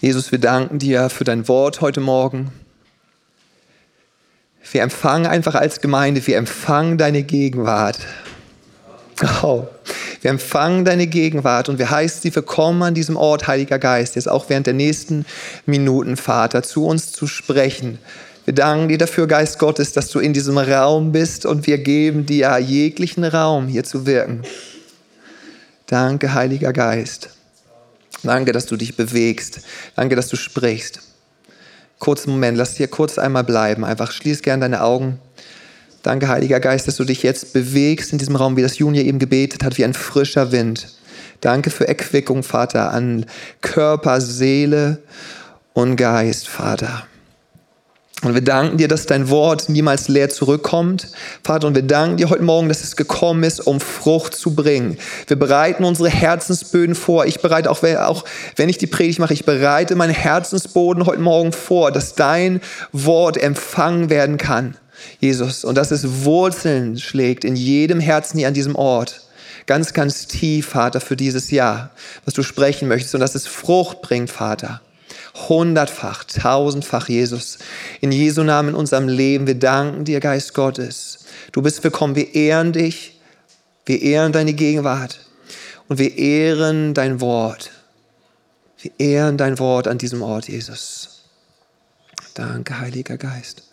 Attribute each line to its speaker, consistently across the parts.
Speaker 1: Jesus, wir danken dir für dein Wort heute Morgen. Wir empfangen einfach als Gemeinde, wir empfangen deine Gegenwart. Oh, wir empfangen deine Gegenwart und wir heißen sie willkommen an diesem Ort, Heiliger Geist, jetzt auch während der nächsten Minuten, Vater, zu uns zu sprechen. Wir danken dir dafür, Geist Gottes, dass du in diesem Raum bist und wir geben dir jeglichen Raum, hier zu wirken. Danke, Heiliger Geist. Danke, dass du dich bewegst. Danke, dass du sprichst. Kurzen Moment, lass hier kurz einmal bleiben. Einfach schließ gern deine Augen. Danke, Heiliger Geist, dass du dich jetzt bewegst in diesem Raum, wie das Junior eben gebetet hat, wie ein frischer Wind. Danke für Erquickung, Vater, an Körper, Seele und Geist, Vater. Und wir danken dir, dass dein Wort niemals leer zurückkommt. Vater, und wir danken dir heute Morgen, dass es gekommen ist, um Frucht zu bringen. Wir bereiten unsere Herzensböden vor. Ich bereite auch, auch wenn ich die Predigt mache, ich bereite meinen Herzensboden heute Morgen vor, dass dein Wort empfangen werden kann, Jesus. Und dass es Wurzeln schlägt in jedem Herzen hier an diesem Ort. Ganz, ganz tief, Vater, für dieses Jahr, was du sprechen möchtest. Und dass es Frucht bringt, Vater hundertfach, tausendfach, Jesus. In Jesu Namen in unserem Leben. Wir danken dir, Geist Gottes. Du bist willkommen. Wir ehren dich. Wir ehren deine Gegenwart. Und wir ehren dein Wort. Wir ehren dein Wort an diesem Ort, Jesus. Danke, Heiliger Geist.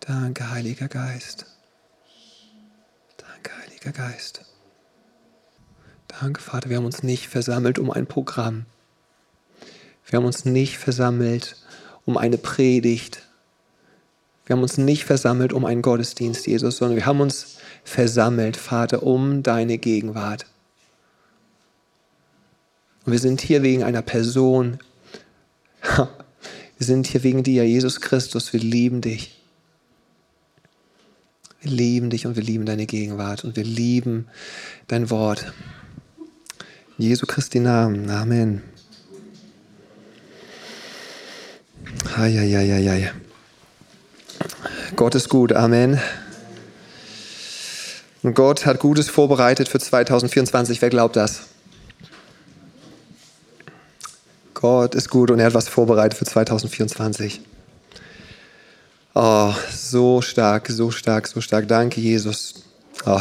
Speaker 1: Danke, Heiliger Geist. Danke, Heiliger Geist. Danke, Vater, wir haben uns nicht versammelt um ein Programm. Wir haben uns nicht versammelt um eine Predigt. Wir haben uns nicht versammelt um einen Gottesdienst, Jesus, sondern wir haben uns versammelt, Vater, um deine Gegenwart. Und wir sind hier wegen einer Person. Wir sind hier wegen dir, Jesus Christus. Wir lieben dich. Wir lieben dich und wir lieben deine Gegenwart und wir lieben dein Wort. In Jesu Christi Namen. Amen. Eieieiei. Gott ist gut, Amen. Und Gott hat Gutes vorbereitet für 2024. Wer glaubt das? Gott ist gut und er hat was vorbereitet für 2024. Oh, so stark, so stark, so stark. Danke, Jesus. Oh.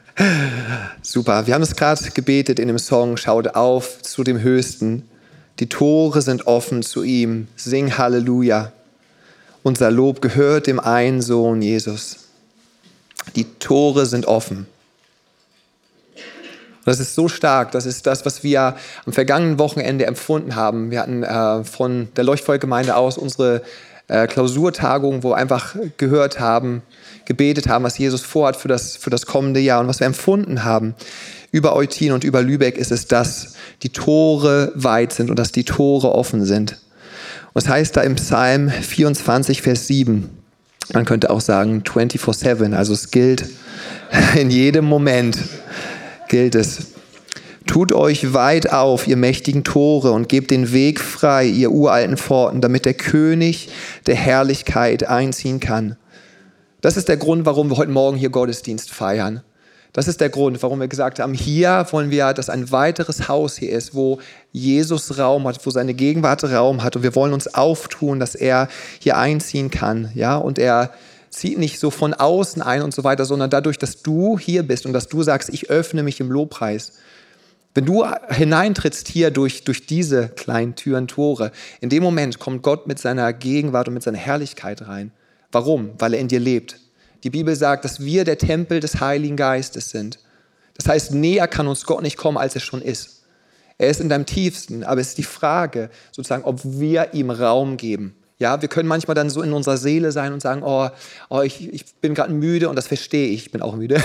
Speaker 1: Super. Wir haben es gerade gebetet in dem Song Schaut auf zu dem Höchsten. Die Tore sind offen zu ihm. Sing Halleluja. Unser Lob gehört dem einen Sohn Jesus. Die Tore sind offen. Das ist so stark. Das ist das, was wir am vergangenen Wochenende empfunden haben. Wir hatten äh, von der Leuchtfeuergemeinde aus unsere äh, Klausurtagung, wo wir einfach gehört haben, gebetet haben, was Jesus vorhat für das, für das kommende Jahr und was wir empfunden haben über Eutin und über Lübeck ist es, dass die Tore weit sind und dass die Tore offen sind. Und es heißt da im Psalm 24, Vers 7, man könnte auch sagen 24-7, also es gilt in jedem Moment, gilt es. Tut euch weit auf, ihr mächtigen Tore, und gebt den Weg frei, ihr uralten Pforten, damit der König der Herrlichkeit einziehen kann. Das ist der Grund, warum wir heute Morgen hier Gottesdienst feiern. Das ist der Grund, warum wir gesagt haben, hier wollen wir, dass ein weiteres Haus hier ist, wo Jesus Raum hat, wo seine Gegenwart Raum hat. Und wir wollen uns auftun, dass er hier einziehen kann. Ja, und er zieht nicht so von außen ein und so weiter, sondern dadurch, dass du hier bist und dass du sagst, ich öffne mich im Lobpreis. Wenn du hineintrittst hier durch, durch diese kleinen Türen, Tore, in dem Moment kommt Gott mit seiner Gegenwart und mit seiner Herrlichkeit rein. Warum? Weil er in dir lebt. Die Bibel sagt, dass wir der Tempel des Heiligen Geistes sind. Das heißt, näher kann uns Gott nicht kommen, als er schon ist. Er ist in deinem Tiefsten, aber es ist die Frage, sozusagen, ob wir ihm Raum geben. Ja, wir können manchmal dann so in unserer Seele sein und sagen, oh, oh ich, ich bin gerade müde und das verstehe ich, ich bin auch müde.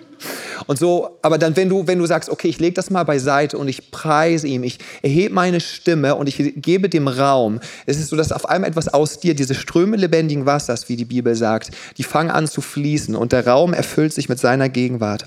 Speaker 1: und so, aber dann, wenn du, wenn du sagst, okay, ich lege das mal beiseite und ich preise ihm, ich erhebe meine Stimme und ich gebe dem Raum, es ist so, dass auf einmal etwas aus dir, diese Ströme lebendigen Wassers, wie die Bibel sagt, die fangen an zu fließen und der Raum erfüllt sich mit seiner Gegenwart.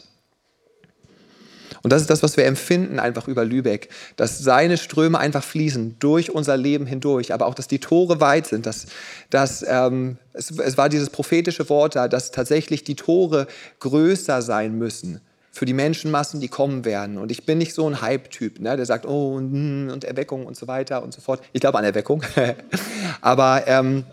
Speaker 1: Und das ist das, was wir empfinden einfach über Lübeck, dass seine Ströme einfach fließen durch unser Leben hindurch, aber auch, dass die Tore weit sind, dass, dass ähm, es, es war dieses prophetische Wort da, dass tatsächlich die Tore größer sein müssen für die Menschenmassen, die kommen werden. Und ich bin nicht so ein Hype-Typ, ne, der sagt, oh, und, hm, Erweckung und so weiter und so fort. Ich glaube an Erweckung. Aber ähm,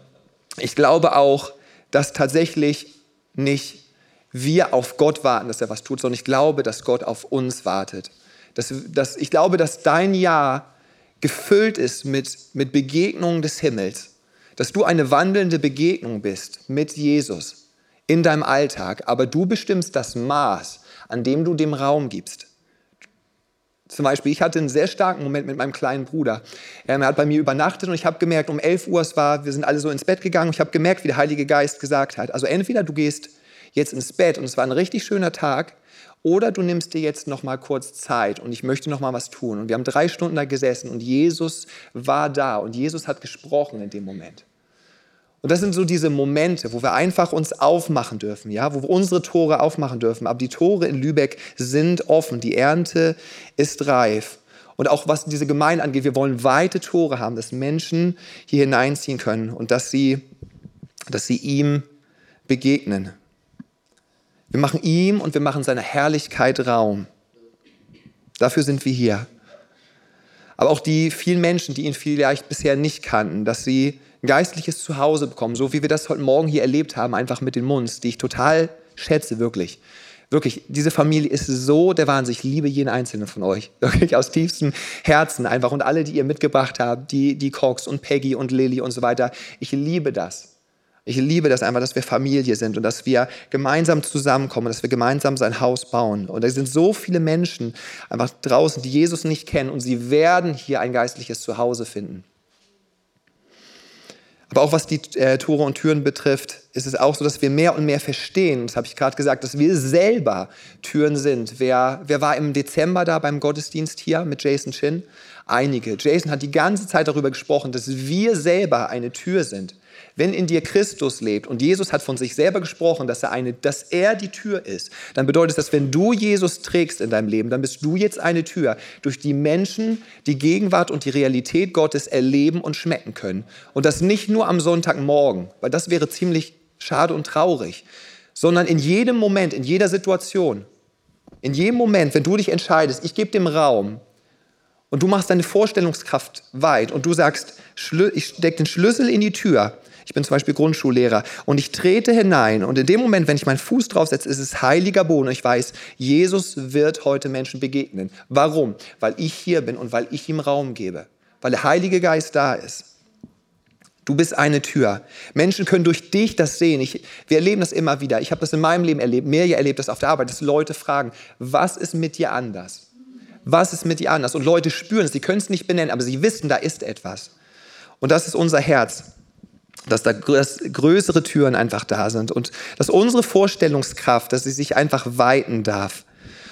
Speaker 1: ich glaube auch, dass tatsächlich nicht wir auf Gott warten, dass er was tut, sondern ich glaube, dass Gott auf uns wartet. Dass, dass, ich glaube, dass dein Jahr gefüllt ist mit, mit Begegnungen des Himmels. Dass du eine wandelnde Begegnung bist mit Jesus in deinem Alltag, aber du bestimmst das Maß, an dem du dem Raum gibst. Zum Beispiel, ich hatte einen sehr starken Moment mit meinem kleinen Bruder. Er hat bei mir übernachtet und ich habe gemerkt, um 11 Uhr es war, wir sind alle so ins Bett gegangen und ich habe gemerkt, wie der Heilige Geist gesagt hat, also entweder du gehst jetzt ins Bett und es war ein richtig schöner Tag oder du nimmst dir jetzt noch mal kurz Zeit und ich möchte noch mal was tun. Und wir haben drei Stunden da gesessen und Jesus war da und Jesus hat gesprochen in dem Moment. Und das sind so diese Momente, wo wir einfach uns aufmachen dürfen, ja, wo wir unsere Tore aufmachen dürfen. Aber die Tore in Lübeck sind offen, die Ernte ist reif. Und auch was diese Gemeinde angeht, wir wollen weite Tore haben, dass Menschen hier hineinziehen können und dass sie, dass sie ihm begegnen. Wir machen ihm und wir machen seiner Herrlichkeit Raum. Dafür sind wir hier. Aber auch die vielen Menschen, die ihn vielleicht bisher nicht kannten, dass sie ein geistliches Zuhause bekommen, so wie wir das heute Morgen hier erlebt haben, einfach mit den Munds, die ich total schätze, wirklich. Wirklich, diese Familie ist so der Wahnsinn. Ich liebe jeden einzelnen von euch. Wirklich aus tiefstem Herzen einfach. Und alle, die ihr mitgebracht habt, die, die Cox und Peggy und Lilly und so weiter. Ich liebe das. Ich liebe das einfach, dass wir Familie sind und dass wir gemeinsam zusammenkommen, dass wir gemeinsam sein Haus bauen. Und da sind so viele Menschen einfach draußen, die Jesus nicht kennen und sie werden hier ein geistliches Zuhause finden. Aber auch was die äh, Tore und Türen betrifft, ist es auch so, dass wir mehr und mehr verstehen, das habe ich gerade gesagt, dass wir selber Türen sind. Wer, wer war im Dezember da beim Gottesdienst hier mit Jason Chin? Einige. Jason hat die ganze Zeit darüber gesprochen, dass wir selber eine Tür sind. Wenn in dir Christus lebt und Jesus hat von sich selber gesprochen, dass er, eine, dass er die Tür ist, dann bedeutet das, wenn du Jesus trägst in deinem Leben, dann bist du jetzt eine Tür, durch die Menschen die Gegenwart und die Realität Gottes erleben und schmecken können. Und das nicht nur am Sonntagmorgen, weil das wäre ziemlich schade und traurig, sondern in jedem Moment, in jeder Situation. In jedem Moment, wenn du dich entscheidest, ich gebe dem Raum, und du machst deine Vorstellungskraft weit und du sagst, ich stecke den Schlüssel in die Tür ich bin zum Beispiel Grundschullehrer und ich trete hinein und in dem Moment, wenn ich meinen Fuß draufsetze, ist es heiliger Boden und ich weiß, Jesus wird heute Menschen begegnen. Warum? Weil ich hier bin und weil ich ihm Raum gebe, weil der Heilige Geist da ist. Du bist eine Tür. Menschen können durch dich das sehen. Ich, wir erleben das immer wieder. Ich habe das in meinem Leben erlebt. Mirja erlebt das auf der Arbeit, dass Leute fragen, was ist mit dir anders? Was ist mit dir anders? Und Leute spüren es. Sie können es nicht benennen, aber sie wissen, da ist etwas. Und das ist unser Herz dass da größere Türen einfach da sind und dass unsere Vorstellungskraft, dass sie sich einfach weiten darf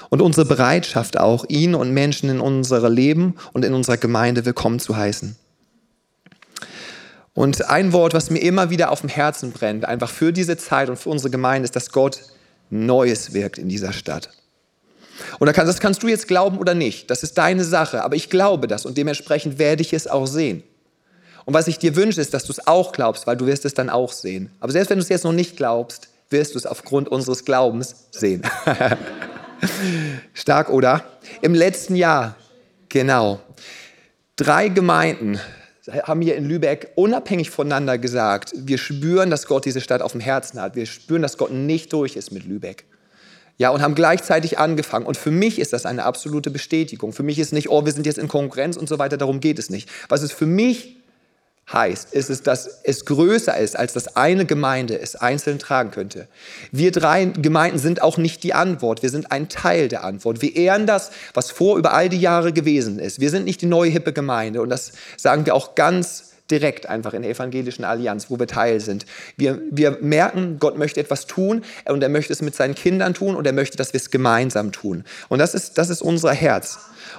Speaker 1: und unsere Bereitschaft auch, ihn und Menschen in unserem Leben und in unserer Gemeinde willkommen zu heißen. Und ein Wort, was mir immer wieder auf dem Herzen brennt, einfach für diese Zeit und für unsere Gemeinde, ist, dass Gott Neues wirkt in dieser Stadt. Und das kannst du jetzt glauben oder nicht. Das ist deine Sache. Aber ich glaube das und dementsprechend werde ich es auch sehen. Und was ich dir wünsche, ist, dass du es auch glaubst, weil du wirst es dann auch sehen. Aber selbst wenn du es jetzt noch nicht glaubst, wirst du es aufgrund unseres Glaubens sehen. Stark, oder? Im letzten Jahr, genau, drei Gemeinden haben hier in Lübeck unabhängig voneinander gesagt, wir spüren, dass Gott diese Stadt auf dem Herzen hat. Wir spüren, dass Gott nicht durch ist mit Lübeck. Ja, und haben gleichzeitig angefangen. Und für mich ist das eine absolute Bestätigung. Für mich ist nicht, oh, wir sind jetzt in Konkurrenz und so weiter, darum geht es nicht. Was es für mich heißt, ist es, dass es größer ist, als dass eine Gemeinde es einzeln tragen könnte. Wir drei Gemeinden sind auch nicht die Antwort, wir sind ein Teil der Antwort. Wir ehren das, was vor über all die Jahre gewesen ist. Wir sind nicht die neue hippe Gemeinde und das sagen wir auch ganz direkt einfach in der evangelischen Allianz, wo wir Teil sind. Wir, wir merken, Gott möchte etwas tun und er möchte es mit seinen Kindern tun und er möchte, dass wir es gemeinsam tun. Und das ist, das ist unser Herz.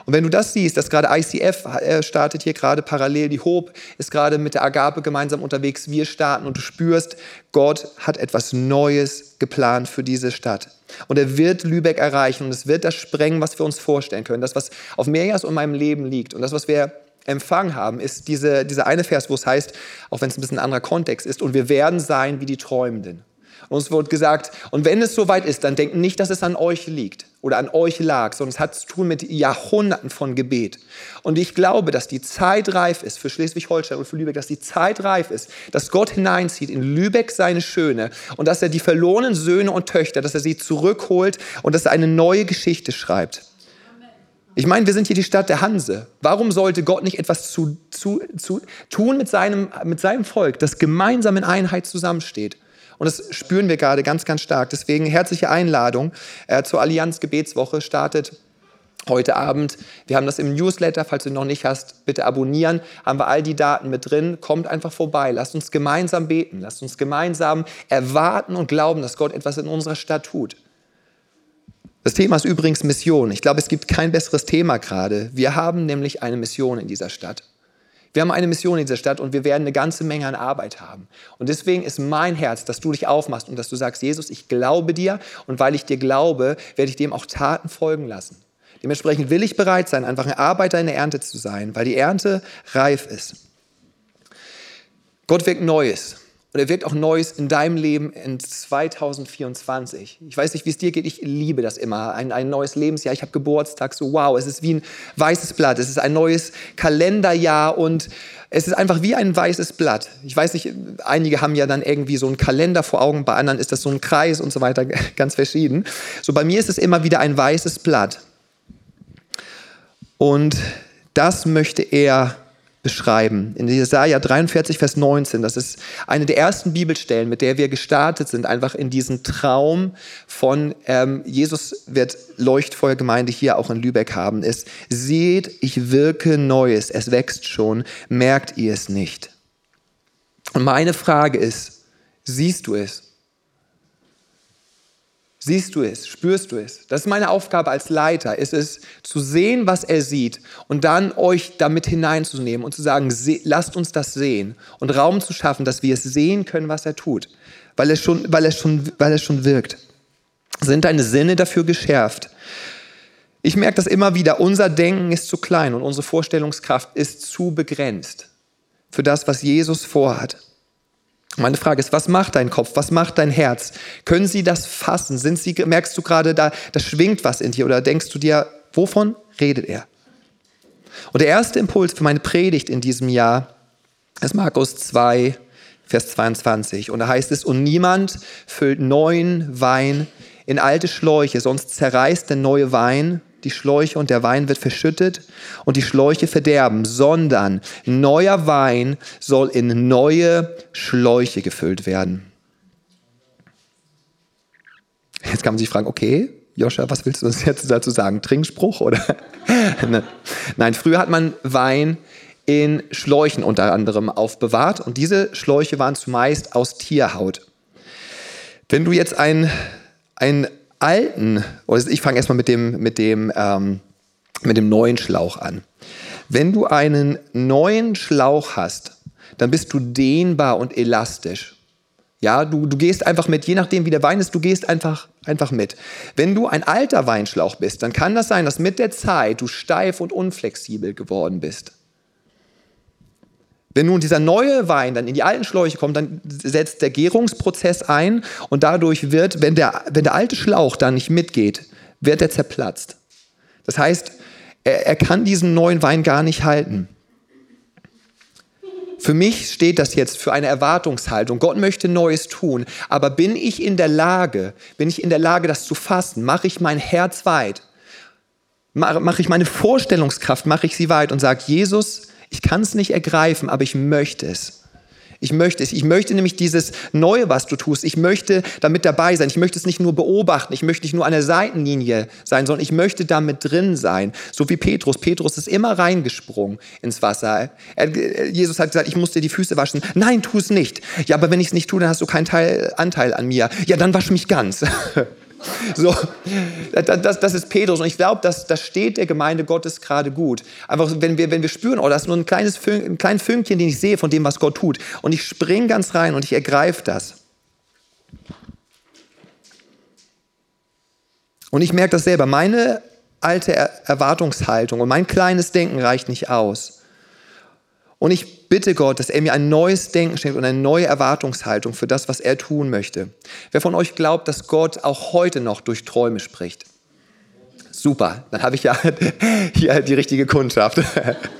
Speaker 1: Und wenn du das siehst, dass gerade ICF äh, startet hier gerade parallel, die Hope ist gerade mit der Agape gemeinsam unterwegs, wir starten und du spürst, Gott hat etwas Neues geplant für diese Stadt. Und er wird Lübeck erreichen und es wird das sprengen, was wir uns vorstellen können. Das, was auf Mehrjahrs in meinem Leben liegt und das, was wir empfangen haben, ist diese, dieser eine Vers, wo es heißt, auch wenn es ein bisschen ein anderer Kontext ist, und wir werden sein wie die Träumenden. Uns wird gesagt, und wenn es soweit ist, dann denkt nicht, dass es an euch liegt oder an euch lag, sondern es hat zu tun mit Jahrhunderten von Gebet. Und ich glaube, dass die Zeit reif ist für Schleswig-Holstein und für Lübeck, dass die Zeit reif ist, dass Gott hineinzieht in Lübeck seine Schöne und dass er die verlorenen Söhne und Töchter, dass er sie zurückholt und dass er eine neue Geschichte schreibt. Ich meine, wir sind hier die Stadt der Hanse. Warum sollte Gott nicht etwas zu, zu, zu tun mit seinem, mit seinem Volk, das gemeinsam in Einheit zusammensteht? Und das spüren wir gerade ganz, ganz stark. Deswegen herzliche Einladung äh, zur Allianz Gebetswoche startet heute Abend. Wir haben das im Newsletter, falls du noch nicht hast, bitte abonnieren. Haben wir all die Daten mit drin. Kommt einfach vorbei. Lasst uns gemeinsam beten. Lasst uns gemeinsam erwarten und glauben, dass Gott etwas in unserer Stadt tut. Das Thema ist übrigens Mission. Ich glaube, es gibt kein besseres Thema gerade. Wir haben nämlich eine Mission in dieser Stadt. Wir haben eine Mission in dieser Stadt und wir werden eine ganze Menge an Arbeit haben. Und deswegen ist mein Herz, dass du dich aufmachst und dass du sagst, Jesus, ich glaube dir und weil ich dir glaube, werde ich dem auch Taten folgen lassen. Dementsprechend will ich bereit sein, einfach ein Arbeiter in der Ernte zu sein, weil die Ernte reif ist. Gott wirkt Neues. Und er wirkt auch Neues in deinem Leben in 2024. Ich weiß nicht, wie es dir geht, ich liebe das immer. Ein, ein neues Lebensjahr, ich habe Geburtstag, so wow, es ist wie ein weißes Blatt, es ist ein neues Kalenderjahr und es ist einfach wie ein weißes Blatt. Ich weiß nicht, einige haben ja dann irgendwie so einen Kalender vor Augen, bei anderen ist das so ein Kreis und so weiter, ganz verschieden. So bei mir ist es immer wieder ein weißes Blatt. Und das möchte er beschreiben. In Jesaja 43, Vers 19, das ist eine der ersten Bibelstellen, mit der wir gestartet sind, einfach in diesen Traum von ähm, Jesus wird Leuchtfeuergemeinde hier auch in Lübeck haben, ist, seht, ich wirke Neues, es wächst schon, merkt ihr es nicht? Und meine Frage ist, siehst du es? Siehst du es? Spürst du es? Das ist meine Aufgabe als Leiter, ist es zu sehen, was er sieht und dann euch damit hineinzunehmen und zu sagen, lasst uns das sehen und Raum zu schaffen, dass wir es sehen können, was er tut, weil es schon, weil es schon, weil es schon wirkt. Sind deine Sinne dafür geschärft? Ich merke das immer wieder, unser Denken ist zu klein und unsere Vorstellungskraft ist zu begrenzt für das, was Jesus vorhat. Meine Frage ist, was macht dein Kopf? Was macht dein Herz? Können sie das fassen? Sind sie, merkst du gerade, da, da schwingt was in dir oder denkst du dir, wovon redet er? Und der erste Impuls für meine Predigt in diesem Jahr ist Markus 2, Vers 22. Und da heißt es, und niemand füllt neuen Wein in alte Schläuche, sonst zerreißt der neue Wein die Schläuche und der Wein wird verschüttet und die Schläuche verderben, sondern neuer Wein soll in neue Schläuche gefüllt werden. Jetzt kann man sich fragen, okay, Joscha, was willst du uns jetzt dazu sagen? Trinkspruch oder? Nein, früher hat man Wein in Schläuchen unter anderem aufbewahrt und diese Schläuche waren zumeist aus Tierhaut. Wenn du jetzt ein, ein alten, ich fange erstmal mit dem, mit, dem, ähm, mit dem neuen Schlauch an. Wenn du einen neuen Schlauch hast, dann bist du dehnbar und elastisch. Ja, du, du gehst einfach mit, je nachdem wie der Wein ist, du gehst einfach, einfach mit. Wenn du ein alter Weinschlauch bist, dann kann das sein, dass mit der Zeit du steif und unflexibel geworden bist. Wenn nun dieser neue Wein dann in die alten Schläuche kommt, dann setzt der Gärungsprozess ein und dadurch wird, wenn der, wenn der alte Schlauch da nicht mitgeht, wird er zerplatzt. Das heißt, er, er kann diesen neuen Wein gar nicht halten. Für mich steht das jetzt für eine Erwartungshaltung. Gott möchte Neues tun, aber bin ich in der Lage, bin ich in der Lage, das zu fassen? Mache ich mein Herz weit? Mache ich meine Vorstellungskraft, mache ich sie weit und sage, Jesus, ich kann es nicht ergreifen, aber ich möchte es. Ich möchte es. Ich möchte nämlich dieses Neue, was du tust. Ich möchte damit dabei sein. Ich möchte es nicht nur beobachten. Ich möchte nicht nur an der Seitenlinie sein, sondern ich möchte damit drin sein. So wie Petrus. Petrus ist immer reingesprungen ins Wasser. Er, Jesus hat gesagt, ich muss dir die Füße waschen. Nein, tu es nicht. Ja, aber wenn ich es nicht tue, dann hast du keinen Teil, Anteil an mir. Ja, dann wasch mich ganz. So, das, das ist Petrus und ich glaube, das, das steht der Gemeinde Gottes gerade gut. Einfach, wenn wir, wenn wir spüren, oh, das ist nur ein kleines Fün ein kleines Fünkchen, den ich sehe von dem, was Gott tut. Und ich springe ganz rein und ich ergreife das. Und ich merke das selber. Meine alte Erwartungshaltung und mein kleines Denken reicht nicht aus. Und ich bitte Gott, dass er mir ein neues Denken schenkt und eine neue Erwartungshaltung für das, was er tun möchte. Wer von euch glaubt, dass Gott auch heute noch durch Träume spricht? Super, dann habe ich ja hier die richtige Kundschaft.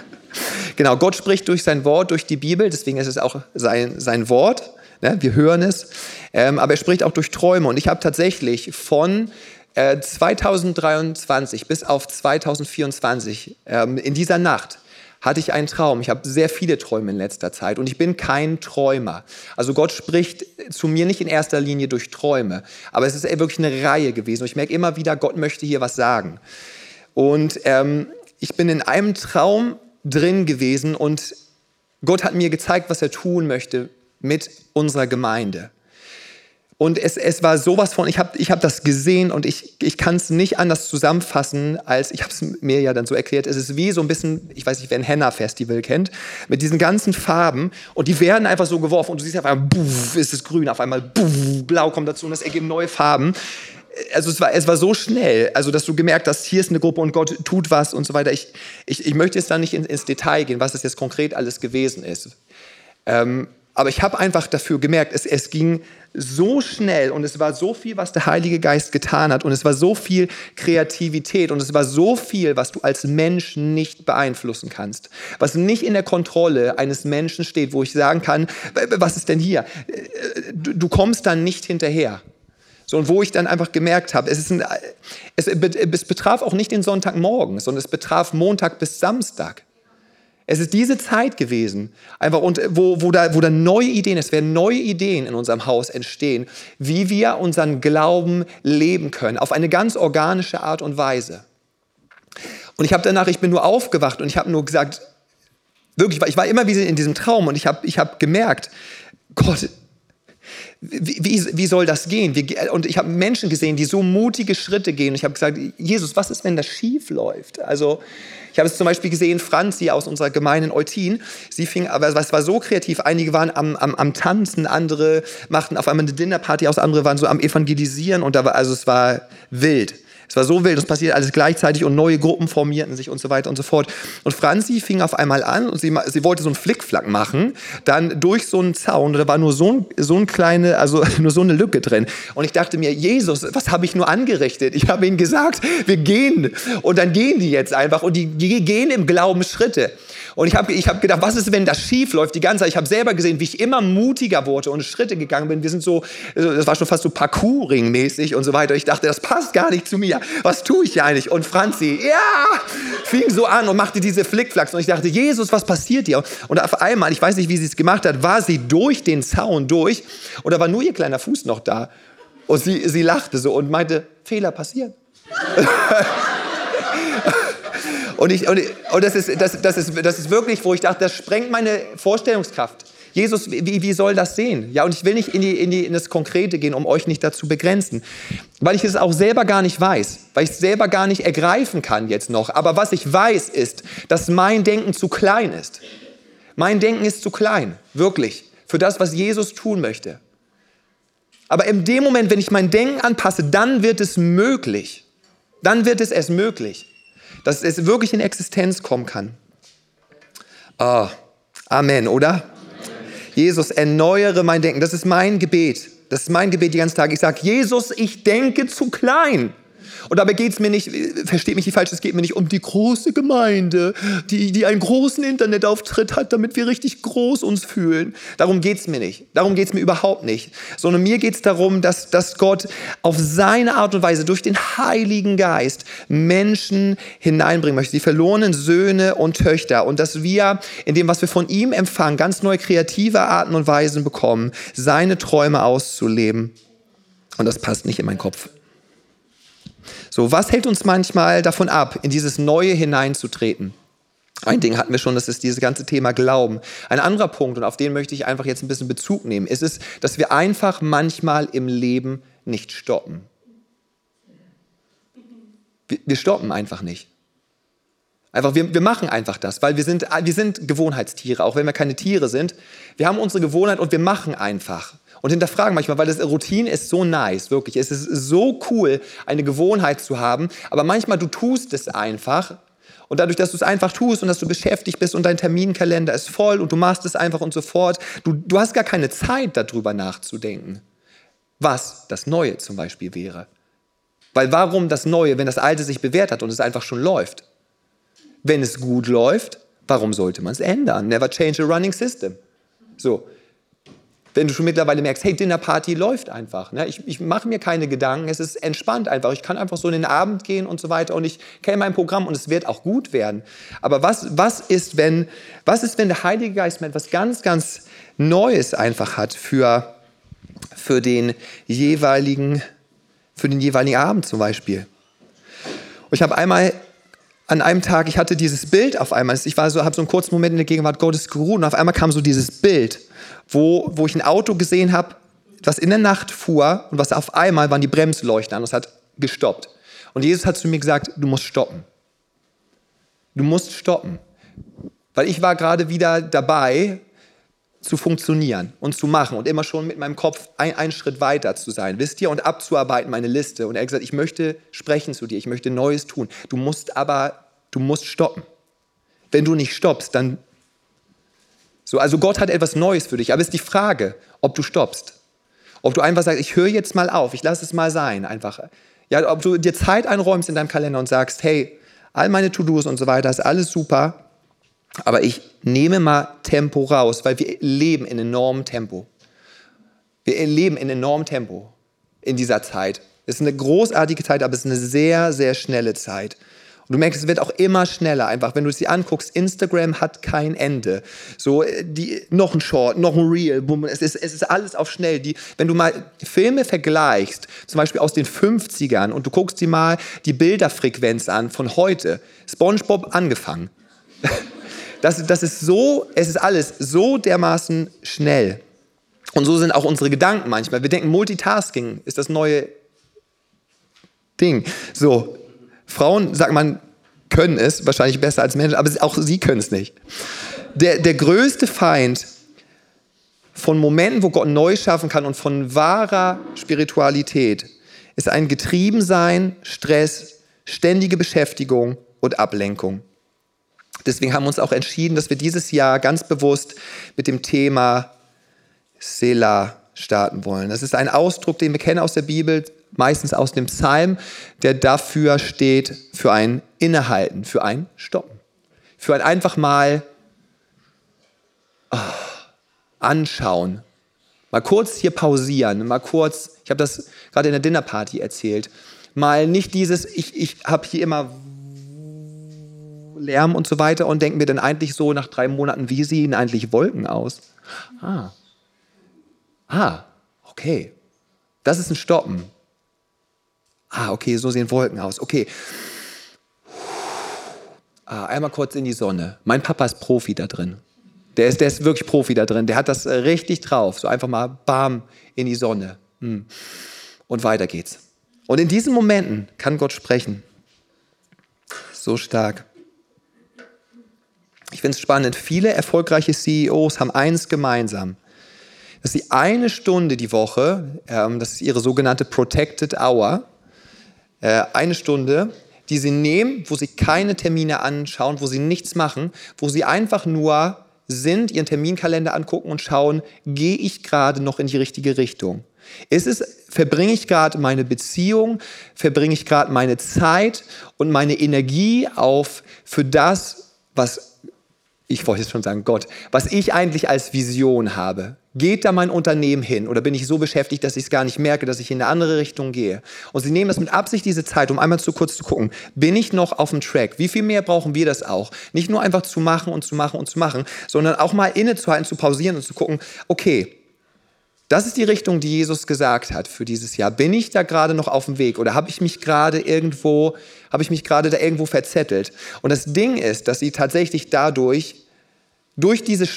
Speaker 1: genau, Gott spricht durch sein Wort, durch die Bibel, deswegen ist es auch sein, sein Wort. Ne? Wir hören es. Ähm, aber er spricht auch durch Träume. Und ich habe tatsächlich von 2023 äh, bis auf 2024 ähm, in dieser Nacht hatte ich einen Traum. Ich habe sehr viele Träume in letzter Zeit und ich bin kein Träumer. Also Gott spricht zu mir nicht in erster Linie durch Träume, aber es ist wirklich eine Reihe gewesen. Und ich merke immer wieder, Gott möchte hier was sagen. Und ähm, ich bin in einem Traum drin gewesen und Gott hat mir gezeigt, was er tun möchte mit unserer Gemeinde. Und es, es war sowas von, ich habe ich hab das gesehen und ich, ich kann es nicht anders zusammenfassen, als ich habe es mir ja dann so erklärt, es ist wie so ein bisschen, ich weiß nicht, wer ein Henna-Festival kennt, mit diesen ganzen Farben und die werden einfach so geworfen und du siehst auf einmal, buff, ist es grün, auf einmal, buff, blau kommt dazu und es ergeben neue Farben. Also es war, es war so schnell, also dass du gemerkt hast, hier ist eine Gruppe und Gott tut was und so weiter. Ich, ich, ich möchte jetzt da nicht in, ins Detail gehen, was es jetzt konkret alles gewesen ist. Ähm, aber ich habe einfach dafür gemerkt, es, es ging so schnell und es war so viel, was der Heilige Geist getan hat und es war so viel Kreativität und es war so viel, was du als Mensch nicht beeinflussen kannst, was nicht in der Kontrolle eines Menschen steht, wo ich sagen kann, was ist denn hier? Du, du kommst dann nicht hinterher. So, und wo ich dann einfach gemerkt habe, es, es, es betraf auch nicht den Sonntagmorgen, sondern es betraf Montag bis Samstag. Es ist diese Zeit gewesen, einfach und wo, wo, da, wo da neue Ideen, es werden neue Ideen in unserem Haus entstehen, wie wir unseren Glauben leben können, auf eine ganz organische Art und Weise. Und ich habe danach, ich bin nur aufgewacht und ich habe nur gesagt, wirklich, ich war immer wieder in diesem Traum und ich habe ich hab gemerkt, Gott, wie, wie, wie soll das gehen? Wir, und ich habe Menschen gesehen, die so mutige Schritte gehen. Und ich habe gesagt, Jesus, was ist, wenn das schief läuft? Also ich habe es zum Beispiel gesehen, Franzi aus unserer Gemeinde in Eutin, sie fing, aber es war so kreativ, einige waren am, am, am Tanzen, andere machten auf einmal eine Dinnerparty aus, andere waren so am Evangelisieren und da war, also es war wild. Es war so wild, es passiert alles gleichzeitig und neue Gruppen formierten sich und so weiter und so fort. Und Franzi fing auf einmal an und sie, sie wollte so einen Flickflack machen, dann durch so einen Zaun, da war nur so, ein, so eine kleine, also nur so eine Lücke drin. Und ich dachte mir, Jesus, was habe ich nur angerichtet? Ich habe ihnen gesagt, wir gehen. Und dann gehen die jetzt einfach und die, die gehen im Glauben Schritte. Und ich habe ich hab gedacht, was ist, wenn das schief läuft die ganze Zeit? Ich habe selber gesehen, wie ich immer mutiger wurde und Schritte gegangen bin. Wir sind so, das war schon fast so Parkouring-mäßig und so weiter. Ich dachte, das passt gar nicht zu mir. Was tue ich hier eigentlich? Und Franzi, ja, fing so an und machte diese Flickflacks. Und ich dachte, Jesus, was passiert hier? Und auf einmal, ich weiß nicht, wie sie es gemacht hat, war sie durch den Zaun durch oder war nur ihr kleiner Fuß noch da? Und sie, sie lachte so und meinte, Fehler passieren. Und, ich, und, und das, ist, das, das, ist, das ist wirklich, wo ich dachte, das sprengt meine Vorstellungskraft. Jesus, wie, wie soll das sehen? Ja, und ich will nicht in, die, in, die, in das Konkrete gehen, um euch nicht dazu begrenzen, weil ich es auch selber gar nicht weiß, weil ich es selber gar nicht ergreifen kann jetzt noch. Aber was ich weiß, ist, dass mein Denken zu klein ist. Mein Denken ist zu klein, wirklich, für das, was Jesus tun möchte. Aber in dem Moment, wenn ich mein Denken anpasse, dann wird es möglich. Dann wird es erst möglich dass es wirklich in Existenz kommen kann. Oh, Amen, oder? Jesus, erneuere mein Denken. Das ist mein Gebet. Das ist mein Gebet die ganzen Tage. Ich sage, Jesus, ich denke zu klein. Und dabei geht es mir nicht, versteht mich nicht falsch, es geht mir nicht um die große Gemeinde, die, die einen großen Internetauftritt hat, damit wir richtig groß uns fühlen. Darum geht es mir nicht. Darum geht es mir überhaupt nicht. Sondern mir geht es darum, dass, dass Gott auf seine Art und Weise durch den Heiligen Geist Menschen hineinbringen möchte, die verlorenen Söhne und Töchter. Und dass wir in dem, was wir von ihm empfangen, ganz neue kreative Arten und Weisen bekommen, seine Träume auszuleben. Und das passt nicht in meinen Kopf. So, was hält uns manchmal davon ab, in dieses Neue hineinzutreten? Ein Ding hatten wir schon, das ist dieses ganze Thema Glauben. Ein anderer Punkt, und auf den möchte ich einfach jetzt ein bisschen Bezug nehmen, ist es, dass wir einfach manchmal im Leben nicht stoppen. Wir stoppen einfach nicht. Einfach, wir, wir machen einfach das, weil wir sind, wir sind Gewohnheitstiere, auch wenn wir keine Tiere sind. Wir haben unsere Gewohnheit und wir machen einfach und hinterfragen manchmal, weil das Routine ist so nice, wirklich. Es ist so cool, eine Gewohnheit zu haben, aber manchmal du tust es einfach Und dadurch, dass du es einfach tust und dass du beschäftigt bist und dein Terminkalender ist voll und du machst es einfach und so fort, du, du hast gar keine Zeit darüber nachzudenken, was das Neue zum Beispiel wäre. Weil warum das Neue, wenn das Alte sich bewährt hat und es einfach schon läuft? Wenn es gut läuft, warum sollte man es ändern? Never change a running system. So, wenn du schon mittlerweile merkst, hey, Dinnerparty läuft einfach. Ne? Ich, ich mache mir keine Gedanken, es ist entspannt einfach. Ich kann einfach so in den Abend gehen und so weiter und ich kenne mein Programm und es wird auch gut werden. Aber was, was, ist, wenn, was ist, wenn der Heilige Geist mir etwas ganz, ganz Neues einfach hat für, für, den jeweiligen, für den jeweiligen Abend zum Beispiel? Und ich habe einmal an einem Tag, ich hatte dieses Bild auf einmal, ich war so, habe so einen kurzen Moment in der Gegenwart Gottes geruht und auf einmal kam so dieses Bild wo, wo ich ein Auto gesehen habe, was in der Nacht fuhr und was auf einmal waren die Bremsleuchten an es hat gestoppt. Und Jesus hat zu mir gesagt, du musst stoppen. Du musst stoppen. Weil ich war gerade wieder dabei, zu funktionieren und zu machen und immer schon mit meinem Kopf ein, einen Schritt weiter zu sein, wisst ihr, und abzuarbeiten meine Liste. Und er hat gesagt, ich möchte sprechen zu dir, ich möchte Neues tun. Du musst aber, du musst stoppen. Wenn du nicht stoppst, dann so, also Gott hat etwas Neues für dich, aber es ist die Frage, ob du stoppst. Ob du einfach sagst, ich höre jetzt mal auf, ich lasse es mal sein, einfach. Ja, ob du dir Zeit einräumst in deinem Kalender und sagst, hey, all meine To-Dos und so weiter ist alles super, aber ich nehme mal Tempo raus, weil wir leben in enormem Tempo. Wir leben in enormem Tempo in dieser Zeit. Es ist eine großartige Zeit, aber es ist eine sehr, sehr schnelle Zeit. Und du merkst, es wird auch immer schneller einfach. Wenn du dir anguckst, Instagram hat kein Ende. So, äh, die, noch ein Short, noch ein Reel, es ist, es ist alles auf schnell. Die, wenn du mal Filme vergleichst, zum Beispiel aus den 50ern, und du guckst dir mal die Bilderfrequenz an von heute, SpongeBob angefangen. Das, das ist so, es ist alles so dermaßen schnell. Und so sind auch unsere Gedanken manchmal. Wir denken, Multitasking ist das neue Ding. So, Frauen, sagt man, können es wahrscheinlich besser als Männer, aber auch sie können es nicht. Der, der größte Feind von Momenten, wo Gott neu schaffen kann und von wahrer Spiritualität ist ein Getriebensein, Stress, ständige Beschäftigung und Ablenkung. Deswegen haben wir uns auch entschieden, dass wir dieses Jahr ganz bewusst mit dem Thema Selah starten wollen. Das ist ein Ausdruck, den wir kennen aus der Bibel meistens aus dem Psalm, der dafür steht, für ein Innehalten, für ein Stoppen, für ein einfach mal oh, anschauen, mal kurz hier pausieren, mal kurz, ich habe das gerade in der Dinnerparty erzählt, mal nicht dieses, ich, ich habe hier immer Lärm und so weiter und denke mir dann eigentlich so nach drei Monaten, wie sehen eigentlich Wolken aus? Ah, ah, okay, das ist ein Stoppen. Ah, okay, so sehen Wolken aus. Okay. Ah, einmal kurz in die Sonne. Mein Papa ist Profi da drin. Der ist, der ist wirklich Profi da drin. Der hat das äh, richtig drauf. So einfach mal bam in die Sonne. Hm. Und weiter geht's. Und in diesen Momenten kann Gott sprechen. So stark. Ich finde es spannend. Viele erfolgreiche CEOs haben eins gemeinsam. Dass sie eine Stunde die Woche, ähm, das ist ihre sogenannte Protected Hour, äh, eine Stunde, die sie nehmen, wo sie keine Termine anschauen, wo sie nichts machen, wo sie einfach nur sind, ihren Terminkalender angucken und schauen, gehe ich gerade noch in die richtige Richtung? Ist es, verbringe ich gerade meine Beziehung, verbringe ich gerade meine Zeit und meine Energie auf für das, was ich wollte jetzt schon sagen Gott, was ich eigentlich als Vision habe. Geht da mein Unternehmen hin oder bin ich so beschäftigt, dass ich es gar nicht merke, dass ich in eine andere Richtung gehe? Und sie nehmen das mit Absicht diese Zeit, um einmal zu kurz zu gucken, bin ich noch auf dem Track? Wie viel mehr brauchen wir das auch? Nicht nur einfach zu machen und zu machen und zu machen, sondern auch mal innezuhalten, zu pausieren und zu gucken, okay, das ist die Richtung, die Jesus gesagt hat für dieses Jahr. Bin ich da gerade noch auf dem Weg oder habe ich mich gerade irgendwo, habe ich mich gerade da irgendwo verzettelt? Und das Ding ist, dass sie tatsächlich dadurch durch diese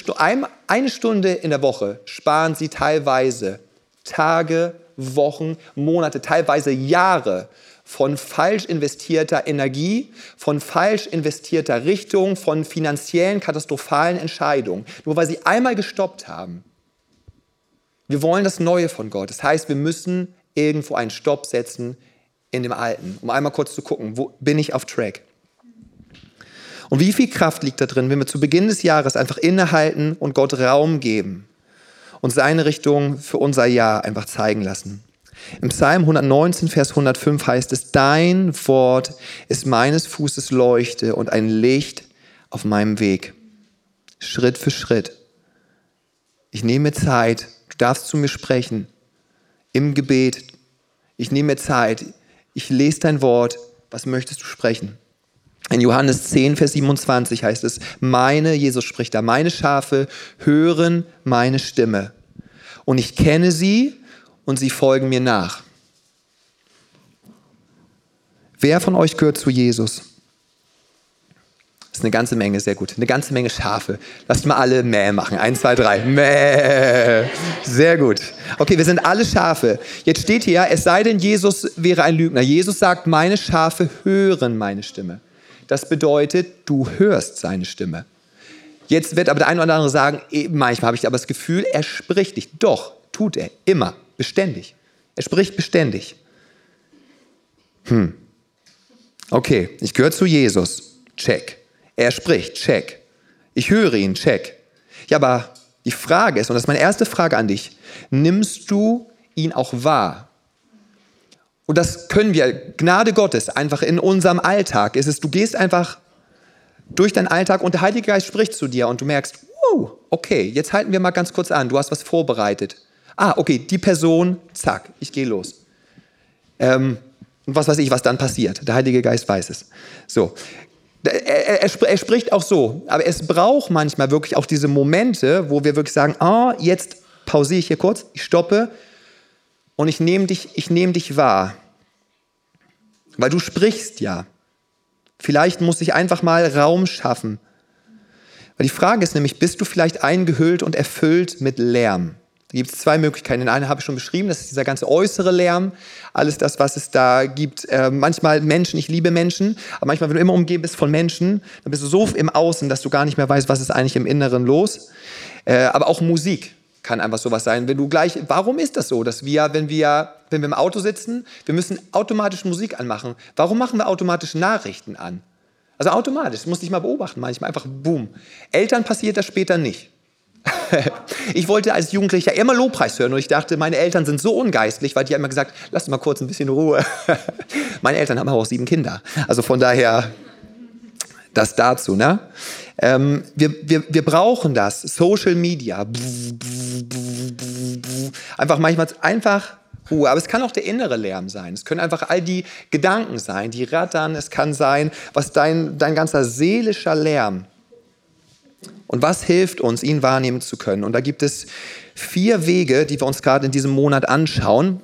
Speaker 1: eine Stunde in der Woche sparen sie teilweise Tage, Wochen, Monate, teilweise Jahre von falsch investierter Energie, von falsch investierter Richtung, von finanziellen katastrophalen Entscheidungen, nur weil sie einmal gestoppt haben. Wir wollen das Neue von Gott. Das heißt, wir müssen irgendwo einen Stopp setzen in dem Alten, um einmal kurz zu gucken, wo bin ich auf Track. Und wie viel Kraft liegt da drin, wenn wir zu Beginn des Jahres einfach innehalten und Gott Raum geben und seine Richtung für unser Jahr einfach zeigen lassen. Im Psalm 119, Vers 105 heißt es, Dein Wort ist meines Fußes Leuchte und ein Licht auf meinem Weg. Schritt für Schritt. Ich nehme Zeit, darfst zu mir sprechen, im Gebet. Ich nehme Zeit, ich lese dein Wort, was möchtest du sprechen? In Johannes 10, Vers 27 heißt es, meine, Jesus spricht da, meine Schafe hören meine Stimme. Und ich kenne sie und sie folgen mir nach. Wer von euch gehört zu Jesus? Das ist eine ganze Menge, sehr gut. Eine ganze Menge Schafe. Lasst mal alle Mäh machen. Eins, zwei, drei. Mäh. Sehr gut. Okay, wir sind alle Schafe. Jetzt steht hier, es sei denn, Jesus wäre ein Lügner. Jesus sagt, meine Schafe hören meine Stimme. Das bedeutet, du hörst seine Stimme. Jetzt wird aber der eine oder andere sagen, eh, manchmal habe ich aber das Gefühl, er spricht nicht. Doch, tut er. Immer. Beständig. Er spricht beständig. Hm. Okay, ich gehöre zu Jesus. Check. Er spricht, check. Ich höre ihn, check. Ja, aber die Frage ist, und das ist meine erste Frage an dich, nimmst du ihn auch wahr? Und das können wir, Gnade Gottes, einfach in unserem Alltag ist es, du gehst einfach durch deinen Alltag und der Heilige Geist spricht zu dir und du merkst, wow, okay, jetzt halten wir mal ganz kurz an, du hast was vorbereitet. Ah, okay, die Person, zack, ich gehe los. Ähm, und was weiß ich, was dann passiert. Der Heilige Geist weiß es. So, er, er, er, spricht auch so, aber es braucht manchmal wirklich auch diese Momente, wo wir wirklich sagen, ah, jetzt pausiere ich hier kurz, ich stoppe und ich nehme dich, ich nehme dich wahr. Weil du sprichst ja. Vielleicht muss ich einfach mal Raum schaffen. Weil die Frage ist nämlich, bist du vielleicht eingehüllt und erfüllt mit Lärm? Da gibt es zwei Möglichkeiten. Den einen habe ich schon beschrieben, das ist dieser ganze äußere Lärm, alles das, was es da gibt. Äh, manchmal Menschen, ich liebe Menschen, aber manchmal, wenn du immer umgeben bist von Menschen, dann bist du so im Außen, dass du gar nicht mehr weißt, was ist eigentlich im Inneren los. Äh, aber auch Musik kann einfach sowas sein. Wenn du gleich, warum ist das so, dass wir, wenn wir, wenn wir im Auto sitzen, wir müssen automatisch Musik anmachen. Warum machen wir automatisch Nachrichten an? Also automatisch, das muss ich mal beobachten, manchmal einfach boom. Eltern passiert das später nicht. ich wollte als Jugendlicher immer Lobpreis hören und ich dachte, meine Eltern sind so ungeistlich, weil die haben immer gesagt, lass mal kurz ein bisschen Ruhe. meine Eltern haben auch sieben Kinder. Also von daher, das dazu. Ne? Ähm, wir, wir, wir brauchen das. Social Media. Einfach manchmal einfach Ruhe. Aber es kann auch der innere Lärm sein. Es können einfach all die Gedanken sein, die rattern. Es kann sein, was dein, dein ganzer seelischer Lärm und was hilft uns, ihn wahrnehmen zu können? Und da gibt es vier Wege, die wir uns gerade in diesem Monat anschauen,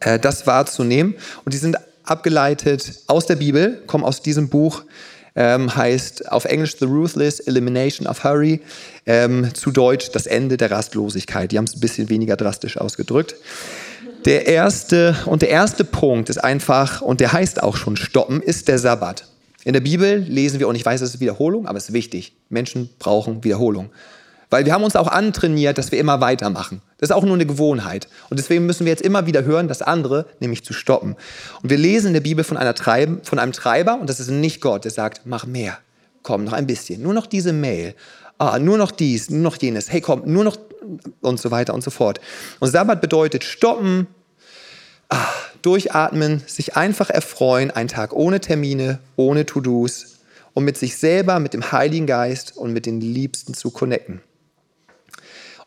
Speaker 1: äh, das wahrzunehmen. Und die sind abgeleitet aus der Bibel, kommen aus diesem Buch, ähm, heißt auf Englisch The Ruthless Elimination of Hurry, ähm, zu Deutsch das Ende der Rastlosigkeit. Die haben es ein bisschen weniger drastisch ausgedrückt. Der erste und der erste Punkt ist einfach, und der heißt auch schon stoppen, ist der Sabbat. In der Bibel lesen wir, und ich weiß, es ist Wiederholung, aber es ist wichtig. Menschen brauchen Wiederholung. Weil wir haben uns auch antrainiert, dass wir immer weitermachen. Das ist auch nur eine Gewohnheit. Und deswegen müssen wir jetzt immer wieder hören, das andere, nämlich zu stoppen. Und wir lesen in der Bibel von, Treiben, von einem Treiber, und das ist nicht Gott, der sagt, mach mehr. Komm, noch ein bisschen. Nur noch diese Mail. Ah, nur noch dies, nur noch jenes. Hey, komm, nur noch und so weiter und so fort. Und Sabbat bedeutet stoppen, durchatmen, sich einfach erfreuen, einen Tag ohne Termine, ohne To-Dos und mit sich selber, mit dem Heiligen Geist und mit den Liebsten zu connecten.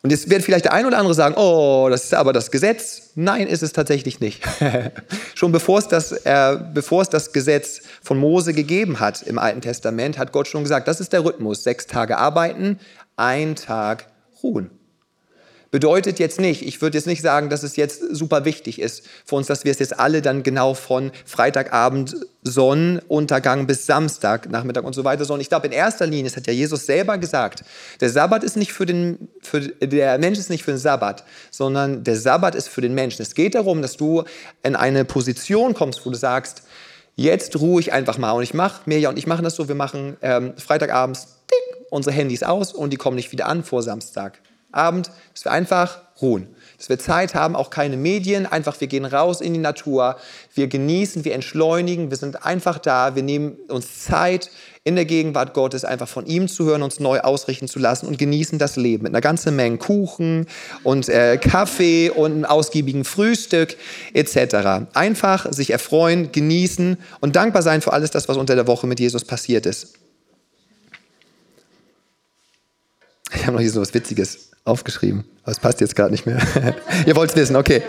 Speaker 1: Und jetzt wird vielleicht der ein oder andere sagen, oh, das ist aber das Gesetz. Nein, ist es tatsächlich nicht. schon bevor es, das, äh, bevor es das Gesetz von Mose gegeben hat im Alten Testament, hat Gott schon gesagt, das ist der Rhythmus. Sechs Tage arbeiten, ein Tag ruhen. Bedeutet jetzt nicht, ich würde jetzt nicht sagen, dass es jetzt super wichtig ist für uns, dass wir es jetzt alle dann genau von Freitagabend, Sonnenuntergang bis Samstag, Nachmittag und so weiter, sondern ich glaube in erster Linie, das hat ja Jesus selber gesagt, der Sabbat ist nicht für den, für, der Mensch ist nicht für den Sabbat, sondern der Sabbat ist für den Menschen. Es geht darum, dass du in eine Position kommst, wo du sagst, jetzt ruhe ich einfach mal und ich mache, Mirja und ich machen das so, wir machen ähm, Freitagabends ding, unsere Handys aus und die kommen nicht wieder an vor Samstag Abend, dass wir einfach ruhen. Dass wir Zeit haben, auch keine Medien, einfach wir gehen raus in die Natur, wir genießen, wir entschleunigen, wir sind einfach da, wir nehmen uns Zeit in der Gegenwart Gottes, einfach von ihm zu hören, uns neu ausrichten zu lassen und genießen das Leben mit einer ganzen Menge Kuchen und äh, Kaffee und einem ausgiebigen Frühstück etc. Einfach sich erfreuen, genießen und dankbar sein für alles das, was unter der Woche mit Jesus passiert ist. Ich habe noch hier so was Witziges aufgeschrieben. Es passt jetzt gerade nicht mehr. Ihr wollt es wissen, okay.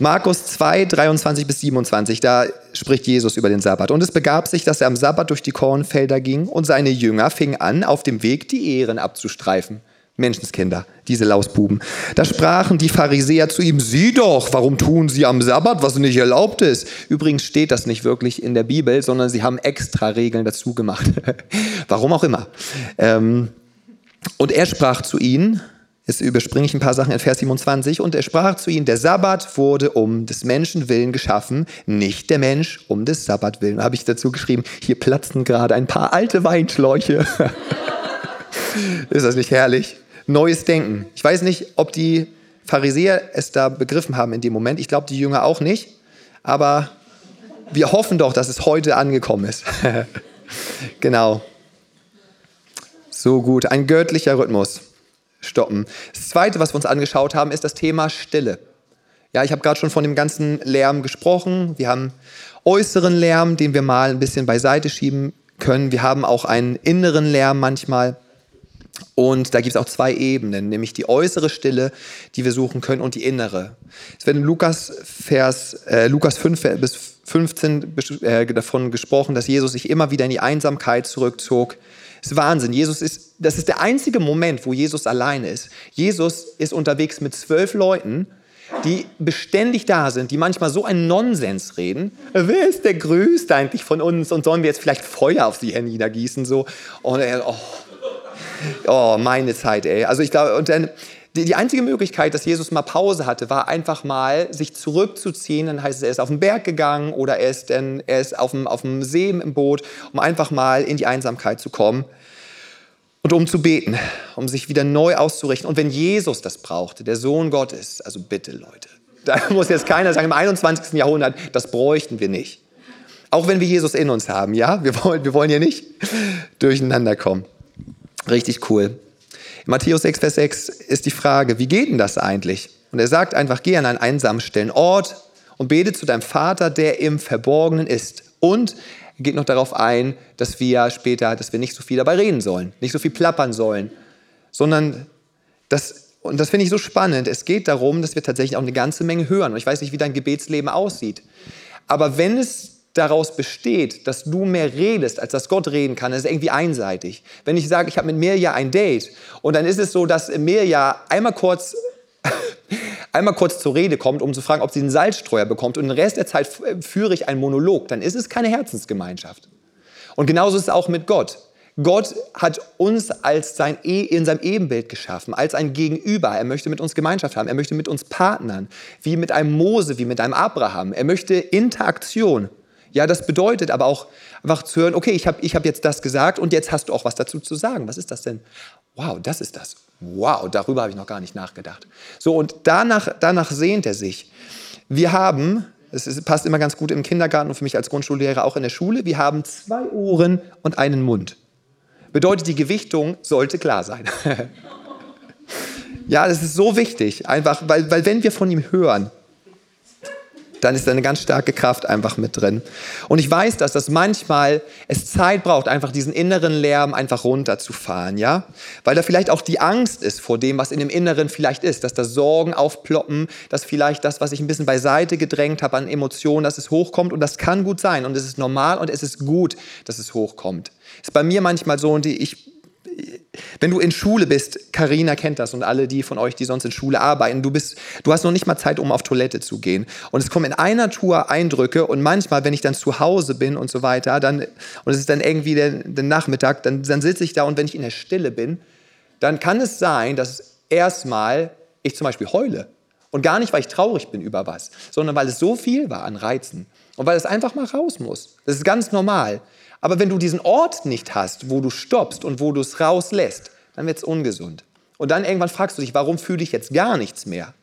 Speaker 1: Markus 2, 23 bis 27, da spricht Jesus über den Sabbat. Und es begab sich, dass er am Sabbat durch die Kornfelder ging und seine Jünger fingen an, auf dem Weg die Ehren abzustreifen. Menschenskinder, diese Lausbuben. Da sprachen die Pharisäer zu ihm, sieh doch, warum tun sie am Sabbat, was nicht erlaubt ist? Übrigens steht das nicht wirklich in der Bibel, sondern sie haben extra Regeln dazu gemacht. warum auch immer. Ähm, und er sprach zu ihnen, Jetzt überspringe ich ein paar Sachen in Vers 27. Und er sprach zu ihnen, der Sabbat wurde um des Menschen willen geschaffen, nicht der Mensch um des Sabbat willen. Habe ich dazu geschrieben, hier platzen gerade ein paar alte Weinschläuche. Ist das nicht herrlich? Neues Denken. Ich weiß nicht, ob die Pharisäer es da begriffen haben in dem Moment. Ich glaube, die Jünger auch nicht. Aber wir hoffen doch, dass es heute angekommen ist. genau. So gut. Ein göttlicher Rhythmus stoppen. Das Zweite, was wir uns angeschaut haben, ist das Thema Stille. Ja, ich habe gerade schon von dem ganzen Lärm gesprochen. Wir haben äußeren Lärm, den wir mal ein bisschen beiseite schieben können. Wir haben auch einen inneren Lärm manchmal. Und da gibt es auch zwei Ebenen, nämlich die äußere Stille, die wir suchen können, und die innere. Es wird in Lukas, Vers, äh, Lukas 5 bis 15 äh, davon gesprochen, dass Jesus sich immer wieder in die Einsamkeit zurückzog das ist Wahnsinn. Jesus ist, das ist der einzige Moment, wo Jesus alleine ist. Jesus ist unterwegs mit zwölf Leuten, die beständig da sind, die manchmal so einen Nonsens reden. Wer ist der Größte eigentlich von uns? Und sollen wir jetzt vielleicht Feuer auf sie herniedergießen? So. Und er, oh, oh, meine Zeit, ey. Also ich glaube, und dann, die, einzige Möglichkeit, dass Jesus mal Pause hatte, war einfach mal sich zurückzuziehen. Dann heißt es, er ist auf den Berg gegangen oder er ist, dann, er ist auf, dem, auf dem See im Boot, um einfach mal in die Einsamkeit zu kommen und um zu beten, um sich wieder neu auszurichten. Und wenn Jesus das brauchte, der Sohn Gottes, also bitte Leute, da muss jetzt keiner sagen, im 21. Jahrhundert, das bräuchten wir nicht. Auch wenn wir Jesus in uns haben, ja, wir wollen, wir wollen hier nicht durcheinander kommen. Richtig cool. Matthäus 6, Vers 6 ist die Frage, wie geht denn das eigentlich? Und er sagt einfach, geh an einen einsamen stillen Ort und bete zu deinem Vater, der im Verborgenen ist. Und er geht noch darauf ein, dass wir später, dass wir nicht so viel dabei reden sollen, nicht so viel plappern sollen, sondern das, und das finde ich so spannend, es geht darum, dass wir tatsächlich auch eine ganze Menge hören. Und ich weiß nicht, wie dein Gebetsleben aussieht. Aber wenn es daraus besteht, dass du mehr redest, als dass Gott reden kann, das ist irgendwie einseitig. Wenn ich sage, ich habe mit Mirja ein Date und dann ist es so, dass Mirja einmal kurz einmal kurz zur Rede kommt, um zu fragen, ob sie einen Salzstreuer bekommt und den Rest der Zeit führe ich einen Monolog, dann ist es keine Herzensgemeinschaft. Und genauso ist es auch mit Gott. Gott hat uns als sein e in seinem Ebenbild geschaffen, als ein Gegenüber. Er möchte mit uns Gemeinschaft haben. Er möchte mit uns partnern, wie mit einem Mose, wie mit einem Abraham. Er möchte Interaktion. Ja, das bedeutet aber auch einfach zu hören, okay, ich habe ich hab jetzt das gesagt und jetzt hast du auch was dazu zu sagen. Was ist das denn? Wow, das ist das. Wow, darüber habe ich noch gar nicht nachgedacht. So, und danach, danach sehnt er sich. Wir haben, es passt immer ganz gut im Kindergarten und für mich als Grundschullehrer auch in der Schule, wir haben zwei Ohren und einen Mund. Bedeutet, die Gewichtung sollte klar sein. ja, das ist so wichtig, einfach, weil, weil wenn wir von ihm hören, dann ist da eine ganz starke Kraft einfach mit drin. Und ich weiß, dass das manchmal es Zeit braucht, einfach diesen inneren Lärm einfach runterzufahren, ja? Weil da vielleicht auch die Angst ist vor dem, was in dem Inneren vielleicht ist, dass da Sorgen aufploppen, dass vielleicht das, was ich ein bisschen beiseite gedrängt habe an Emotionen, dass es hochkommt und das kann gut sein und es ist normal und es ist gut, dass es hochkommt. Ist bei mir manchmal so und ich wenn du in Schule bist, Karina kennt das und alle die von euch, die sonst in Schule arbeiten, du bist, du hast noch nicht mal Zeit, um auf Toilette zu gehen. Und es kommen in einer Tour Eindrücke und manchmal, wenn ich dann zu Hause bin und so weiter, dann, und es ist dann irgendwie der, der Nachmittag, dann, dann sitze ich da und wenn ich in der Stille bin, dann kann es sein, dass erstmal ich zum Beispiel heule. Und gar nicht, weil ich traurig bin über was, sondern weil es so viel war an Reizen. Und weil es einfach mal raus muss. Das ist ganz normal. Aber wenn du diesen Ort nicht hast, wo du stoppst und wo du es rauslässt, dann wird es ungesund. Und dann irgendwann fragst du dich, warum fühle ich jetzt gar nichts mehr?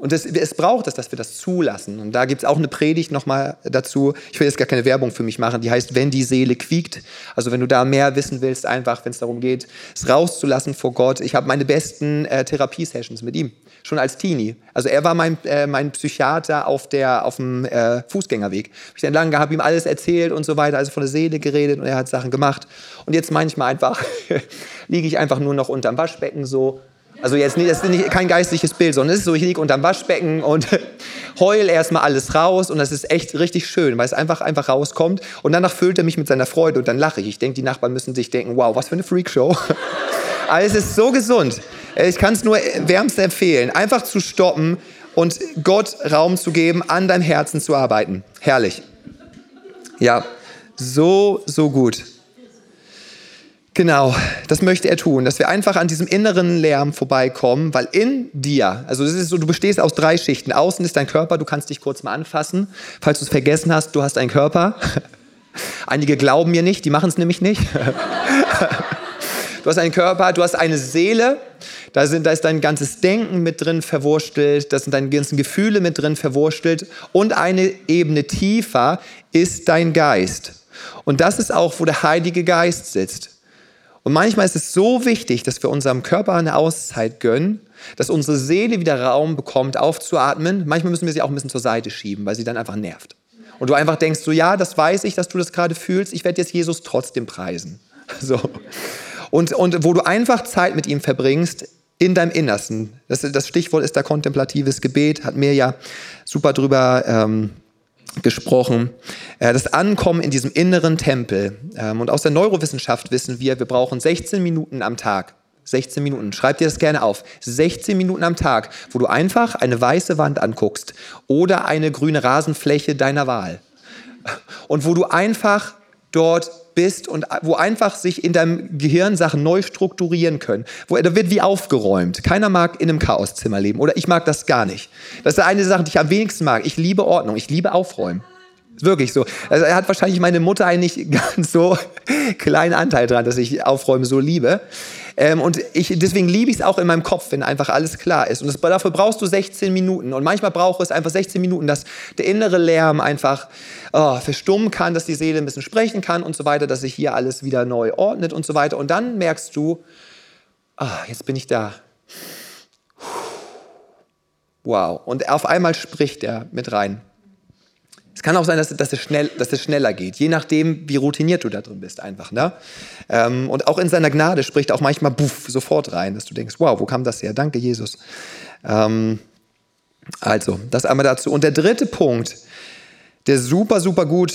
Speaker 1: Und es, es braucht es, dass wir das zulassen. Und da gibt es auch eine Predigt nochmal dazu. Ich will jetzt gar keine Werbung für mich machen. Die heißt, wenn die Seele quiekt. Also wenn du da mehr wissen willst, einfach, wenn es darum geht, es rauszulassen vor Gott. Ich habe meine besten äh, Therapiesessions mit ihm, schon als Teenie. Also er war mein, äh, mein Psychiater auf, der, auf dem äh, Fußgängerweg. Ich entlang habe ihm alles erzählt und so weiter, also von der Seele geredet und er hat Sachen gemacht. Und jetzt manchmal einfach liege ich einfach nur noch unterm Waschbecken so also jetzt nicht, das ist nicht, kein geistliches Bild, sondern es ist so, ich liege unterm Waschbecken und heul erstmal alles raus und das ist echt richtig schön, weil es einfach, einfach rauskommt und danach füllt er mich mit seiner Freude und dann lache ich. Ich denke, die Nachbarn müssen sich denken, wow, was für eine Freakshow. Aber es ist so gesund. Ich kann es nur wärmst empfehlen, einfach zu stoppen und Gott Raum zu geben, an deinem Herzen zu arbeiten. Herrlich. Ja, so, so gut. Genau, das möchte er tun, dass wir einfach an diesem inneren Lärm vorbeikommen, weil in dir, also das ist so, du bestehst aus drei Schichten. Außen ist dein Körper, du kannst dich kurz mal anfassen. Falls du es vergessen hast, du hast einen Körper. Einige glauben mir nicht, die machen es nämlich nicht. Du hast einen Körper, du hast eine Seele, da, sind, da ist dein ganzes Denken mit drin verwurstelt, da sind deine ganzen Gefühle mit drin verwurstelt und eine Ebene tiefer ist dein Geist. Und das ist auch, wo der Heilige Geist sitzt. Und manchmal ist es so wichtig, dass wir unserem Körper eine Auszeit gönnen, dass unsere Seele wieder Raum bekommt, aufzuatmen. Manchmal müssen wir sie auch ein bisschen zur Seite schieben, weil sie dann einfach nervt. Und du einfach denkst so, ja, das weiß ich, dass du das gerade fühlst, ich werde jetzt Jesus trotzdem preisen. So. Und, und wo du einfach Zeit mit ihm verbringst, in deinem Innersten. Das, das Stichwort ist da kontemplatives Gebet, hat mir ja super drüber ähm, gesprochen. Äh, das Ankommen in diesem inneren Tempel. Ähm, und aus der Neurowissenschaft wissen wir, wir brauchen 16 Minuten am Tag. 16 Minuten. Schreib dir das gerne auf. 16 Minuten am Tag, wo du einfach eine weiße Wand anguckst oder eine grüne Rasenfläche deiner Wahl. Und wo du einfach dort bist und wo einfach sich in deinem Gehirn Sachen neu strukturieren können. Wo, da wird wie aufgeräumt. Keiner mag in einem Chaoszimmer leben oder ich mag das gar nicht. Das ist eine Sache, die ich am wenigsten mag. Ich liebe Ordnung, ich liebe Aufräumen. Wirklich so. Also er hat wahrscheinlich meine Mutter eigentlich ganz so kleinen Anteil dran, dass ich Aufräumen so liebe. Ähm, und ich, deswegen liebe ich es auch in meinem Kopf, wenn einfach alles klar ist. Und das, dafür brauchst du 16 Minuten. Und manchmal braucht es einfach 16 Minuten, dass der innere Lärm einfach oh, verstummen kann, dass die Seele ein bisschen sprechen kann und so weiter, dass sich hier alles wieder neu ordnet und so weiter. Und dann merkst du, ah, jetzt bin ich da. Wow. Und auf einmal spricht er mit rein. Es kann auch sein, dass, dass, es schnell, dass es schneller geht, je nachdem, wie routiniert du da drin bist einfach. Ne? Ähm, und auch in seiner Gnade spricht auch manchmal buff, sofort rein, dass du denkst, wow, wo kam das her? Danke, Jesus. Ähm, also, das einmal dazu. Und der dritte Punkt, der super, super gut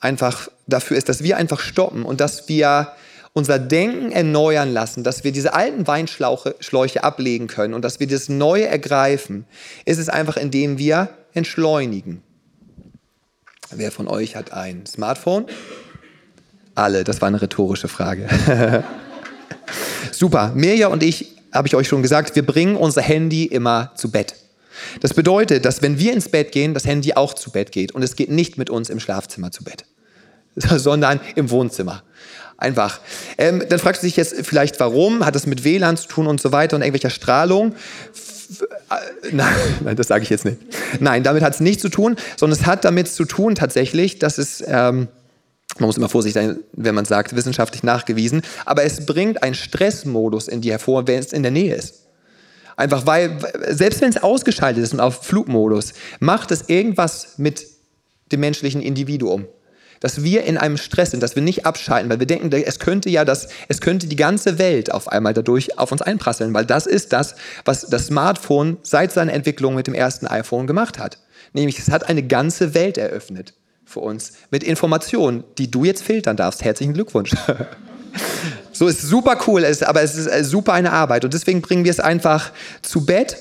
Speaker 1: einfach dafür ist, dass wir einfach stoppen und dass wir unser Denken erneuern lassen, dass wir diese alten Weinschläuche ablegen können und dass wir das Neue ergreifen, ist es einfach, indem wir entschleunigen. Wer von euch hat ein Smartphone? Alle, das war eine rhetorische Frage. Super, Mirja und ich, habe ich euch schon gesagt, wir bringen unser Handy immer zu Bett. Das bedeutet, dass wenn wir ins Bett gehen, das Handy auch zu Bett geht. Und es geht nicht mit uns im Schlafzimmer zu Bett, sondern im Wohnzimmer. Einfach. Ähm, dann fragst du dich jetzt vielleicht, warum? Hat das mit WLAN zu tun und so weiter und irgendwelcher Strahlung? Äh, nein, das sage ich jetzt nicht. Nein, damit hat es nichts zu tun, sondern es hat damit zu tun tatsächlich, dass es, ähm, man muss immer vorsichtig sein, wenn man sagt, wissenschaftlich nachgewiesen, aber es bringt einen Stressmodus in dir hervor, wenn es in der Nähe ist. Einfach weil, selbst wenn es ausgeschaltet ist und auf Flugmodus, macht es irgendwas mit dem menschlichen Individuum dass wir in einem Stress sind, dass wir nicht abschalten, weil wir denken, es könnte ja das, es könnte die ganze Welt auf einmal dadurch auf uns einprasseln, weil das ist das, was das Smartphone seit seiner Entwicklung mit dem ersten iPhone gemacht hat. Nämlich, es hat eine ganze Welt eröffnet für uns mit Informationen, die du jetzt filtern darfst. Herzlichen Glückwunsch. so ist super cool, aber es ist äh, super eine Arbeit und deswegen bringen wir es einfach zu Bett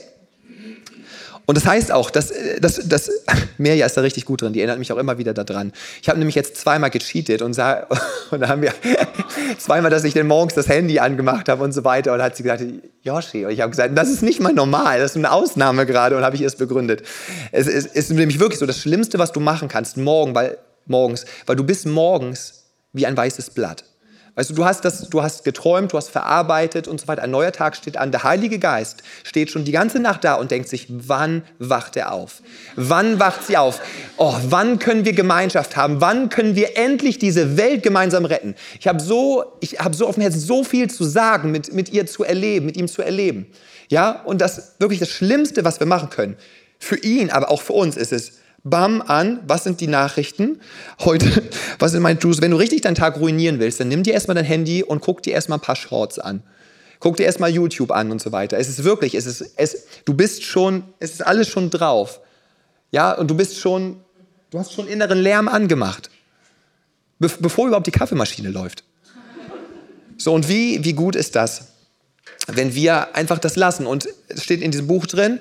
Speaker 1: und das heißt auch, dass, dass, dass Mirja ist da richtig gut drin, die erinnert mich auch immer wieder daran. Ich habe nämlich jetzt zweimal gecheatet und, sah, und da haben wir zweimal, dass ich dann morgens das Handy angemacht habe und so weiter. Und hat sie gesagt, Yoshi. Und ich habe gesagt, das ist nicht mal normal, das ist eine Ausnahme gerade und habe ich erst begründet. Es, es, es ist nämlich wirklich so, das Schlimmste, was du machen kannst morgen, weil, morgens, weil du bist morgens wie ein weißes Blatt Weißt du, du hast, das, du hast geträumt, du hast verarbeitet und so weiter. Ein neuer Tag steht an. Der Heilige Geist steht schon die ganze Nacht da und denkt sich, wann wacht er auf? Wann wacht sie auf? Oh, wann können wir Gemeinschaft haben? Wann können wir endlich diese Welt gemeinsam retten? Ich habe so, ich habe so auf dem Herzen, so viel zu sagen, mit, mit ihr zu erleben, mit ihm zu erleben. Ja, und das wirklich das Schlimmste, was wir machen können, für ihn, aber auch für uns, ist es, bam an, was sind die Nachrichten heute, was sind meine To-Dos. Wenn du richtig deinen Tag ruinieren willst, dann nimm dir erstmal dein Handy und guck dir erstmal ein paar Shorts an. Guck dir erstmal YouTube an und so weiter. Es ist wirklich, es ist, es, du bist schon, es ist alles schon drauf. Ja, und du bist schon, du hast schon inneren Lärm angemacht, be bevor überhaupt die Kaffeemaschine läuft. So, und wie, wie gut ist das, wenn wir einfach das lassen? Und es steht in diesem Buch drin,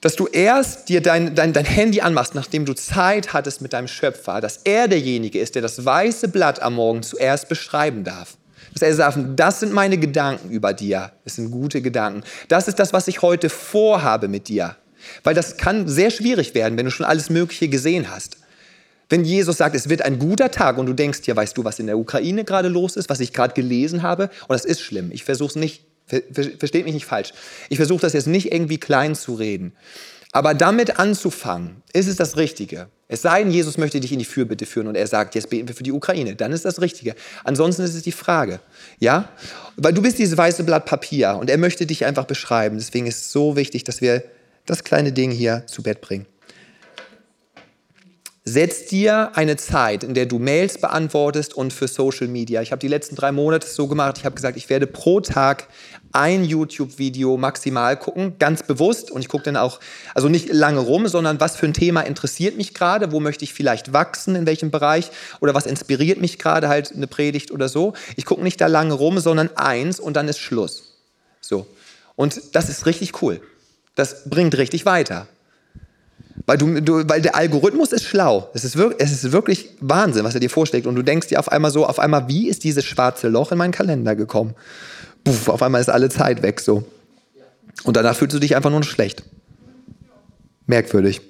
Speaker 1: dass du erst dir dein, dein, dein Handy anmachst, nachdem du Zeit hattest mit deinem Schöpfer, dass er derjenige ist, der das weiße Blatt am Morgen zuerst beschreiben darf. Dass er sagt, das sind meine Gedanken über dir. Das sind gute Gedanken. Das ist das, was ich heute vorhabe mit dir. Weil das kann sehr schwierig werden, wenn du schon alles Mögliche gesehen hast. Wenn Jesus sagt, es wird ein guter Tag und du denkst, ja, weißt du, was in der Ukraine gerade los ist, was ich gerade gelesen habe? Und das ist schlimm. Ich versuche es nicht Versteht mich nicht falsch. Ich versuche das jetzt nicht irgendwie klein zu reden. Aber damit anzufangen, ist es das Richtige. Es sei denn, Jesus möchte dich in die Fürbitte führen und er sagt, jetzt beten wir für die Ukraine. Dann ist das Richtige. Ansonsten ist es die Frage. Ja? Weil du bist dieses weiße Blatt Papier und er möchte dich einfach beschreiben. Deswegen ist es so wichtig, dass wir das kleine Ding hier zu Bett bringen. Setz dir eine Zeit, in der du Mails beantwortest und für Social Media. Ich habe die letzten drei Monate so gemacht. Ich habe gesagt, ich werde pro Tag ein YouTube-Video maximal gucken, ganz bewusst. Und ich gucke dann auch, also nicht lange rum, sondern was für ein Thema interessiert mich gerade, wo möchte ich vielleicht wachsen, in welchem Bereich oder was inspiriert mich gerade, halt eine Predigt oder so. Ich gucke nicht da lange rum, sondern eins und dann ist Schluss. So. Und das ist richtig cool. Das bringt richtig weiter. Weil, du, du, weil der Algorithmus ist schlau. Es ist, wirklich, es ist wirklich Wahnsinn, was er dir vorschlägt. Und du denkst dir auf einmal so, auf einmal, wie ist dieses schwarze Loch in meinen Kalender gekommen? puff, auf einmal ist alle Zeit weg so. Und danach fühlst du dich einfach nur schlecht. Merkwürdig.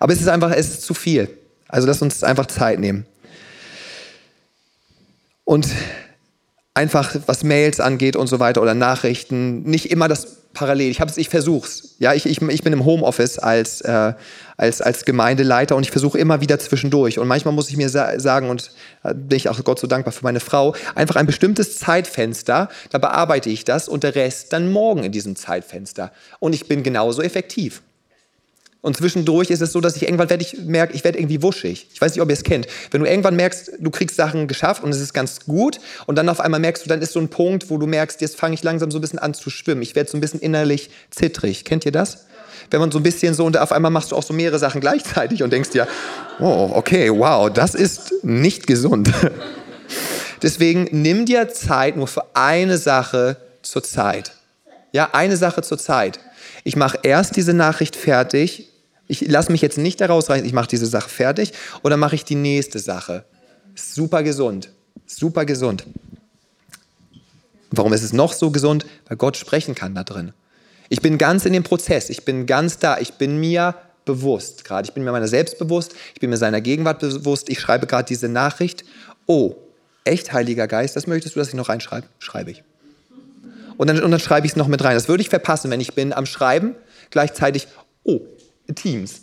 Speaker 1: Aber es ist einfach, es ist zu viel. Also lass uns einfach Zeit nehmen. Und einfach was Mails angeht und so weiter oder Nachrichten, nicht immer das parallel. Ich, ich versuche es. Ja, ich, ich, ich bin im Homeoffice als, äh, als, als Gemeindeleiter und ich versuche immer wieder zwischendurch. Und manchmal muss ich mir sa sagen, und da bin ich auch Gott so dankbar für meine Frau, einfach ein bestimmtes Zeitfenster, da bearbeite ich das und der Rest dann morgen in diesem Zeitfenster. Und ich bin genauso effektiv. Und zwischendurch ist es so, dass ich irgendwann werde ich merke, ich werde irgendwie wuschig. Ich weiß nicht, ob ihr es kennt. Wenn du irgendwann merkst, du kriegst Sachen geschafft und es ist ganz gut und dann auf einmal merkst du, dann ist so ein Punkt, wo du merkst, jetzt fange ich langsam so ein bisschen an zu schwimmen. Ich werde so ein bisschen innerlich zittrig. Kennt ihr das? Wenn man so ein bisschen so und auf einmal machst du auch so mehrere Sachen gleichzeitig und denkst dir, oh, okay, wow, das ist nicht gesund. Deswegen nimm dir Zeit nur für eine Sache zur Zeit. Ja, eine Sache zur Zeit. Ich mache erst diese Nachricht fertig ich lasse mich jetzt nicht daraus reißen, ich mache diese Sache fertig oder mache ich die nächste Sache. Super gesund. Super gesund. Warum ist es noch so gesund? Weil Gott sprechen kann da drin. Ich bin ganz in dem Prozess, ich bin ganz da, ich bin mir bewusst gerade. Ich bin mir meiner selbst bewusst, ich bin mir seiner Gegenwart bewusst. Ich schreibe gerade diese Nachricht. Oh, echt, Heiliger Geist, das möchtest du, dass ich noch reinschreibe? Schreibe ich. Und dann, und dann schreibe ich es noch mit rein. Das würde ich verpassen, wenn ich bin am Schreiben, gleichzeitig, oh, Teams.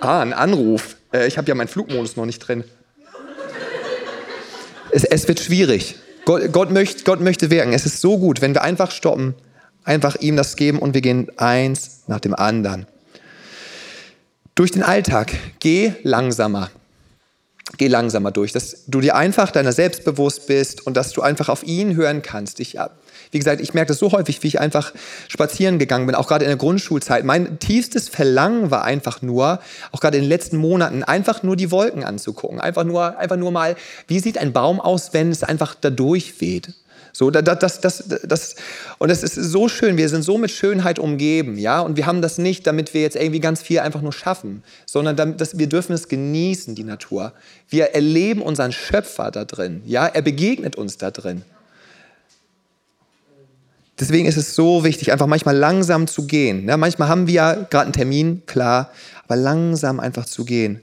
Speaker 1: Ah, ein Anruf. Äh, ich habe ja meinen Flugmodus noch nicht drin. Es, es wird schwierig. Gott, Gott, möcht, Gott möchte wirken. Es ist so gut, wenn wir einfach stoppen, einfach ihm das geben und wir gehen eins nach dem anderen. Durch den Alltag. Geh langsamer. Geh langsamer durch, dass du dir einfach deiner selbst bewusst bist und dass du einfach auf ihn hören kannst. Ich wie gesagt, ich merke das so häufig, wie ich einfach spazieren gegangen bin, auch gerade in der Grundschulzeit. Mein tiefstes Verlangen war einfach nur, auch gerade in den letzten Monaten, einfach nur die Wolken anzugucken. Einfach nur, einfach nur mal, wie sieht ein Baum aus, wenn es einfach da durchweht? So, das, das, das, das, und es ist so schön, wir sind so mit Schönheit umgeben, ja, und wir haben das nicht, damit wir jetzt irgendwie ganz viel einfach nur schaffen, sondern damit, dass wir dürfen es genießen, die Natur. Wir erleben unseren Schöpfer da drin, ja, er begegnet uns da drin. Deswegen ist es so wichtig, einfach manchmal langsam zu gehen. Ja, manchmal haben wir ja gerade einen Termin, klar, aber langsam einfach zu gehen.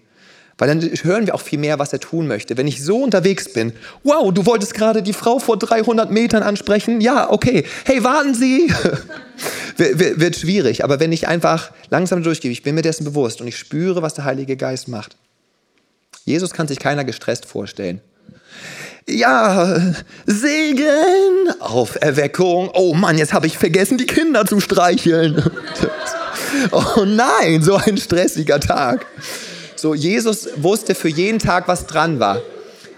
Speaker 1: Weil dann hören wir auch viel mehr, was er tun möchte. Wenn ich so unterwegs bin, wow, du wolltest gerade die Frau vor 300 Metern ansprechen, ja, okay, hey, warten Sie. wird schwierig, aber wenn ich einfach langsam durchgehe, ich bin mir dessen bewusst und ich spüre, was der Heilige Geist macht. Jesus kann sich keiner gestresst vorstellen. Ja, Segen, Auferweckung. Oh Mann, jetzt habe ich vergessen, die Kinder zu streicheln. oh nein, so ein stressiger Tag. So, Jesus wusste für jeden Tag, was dran war.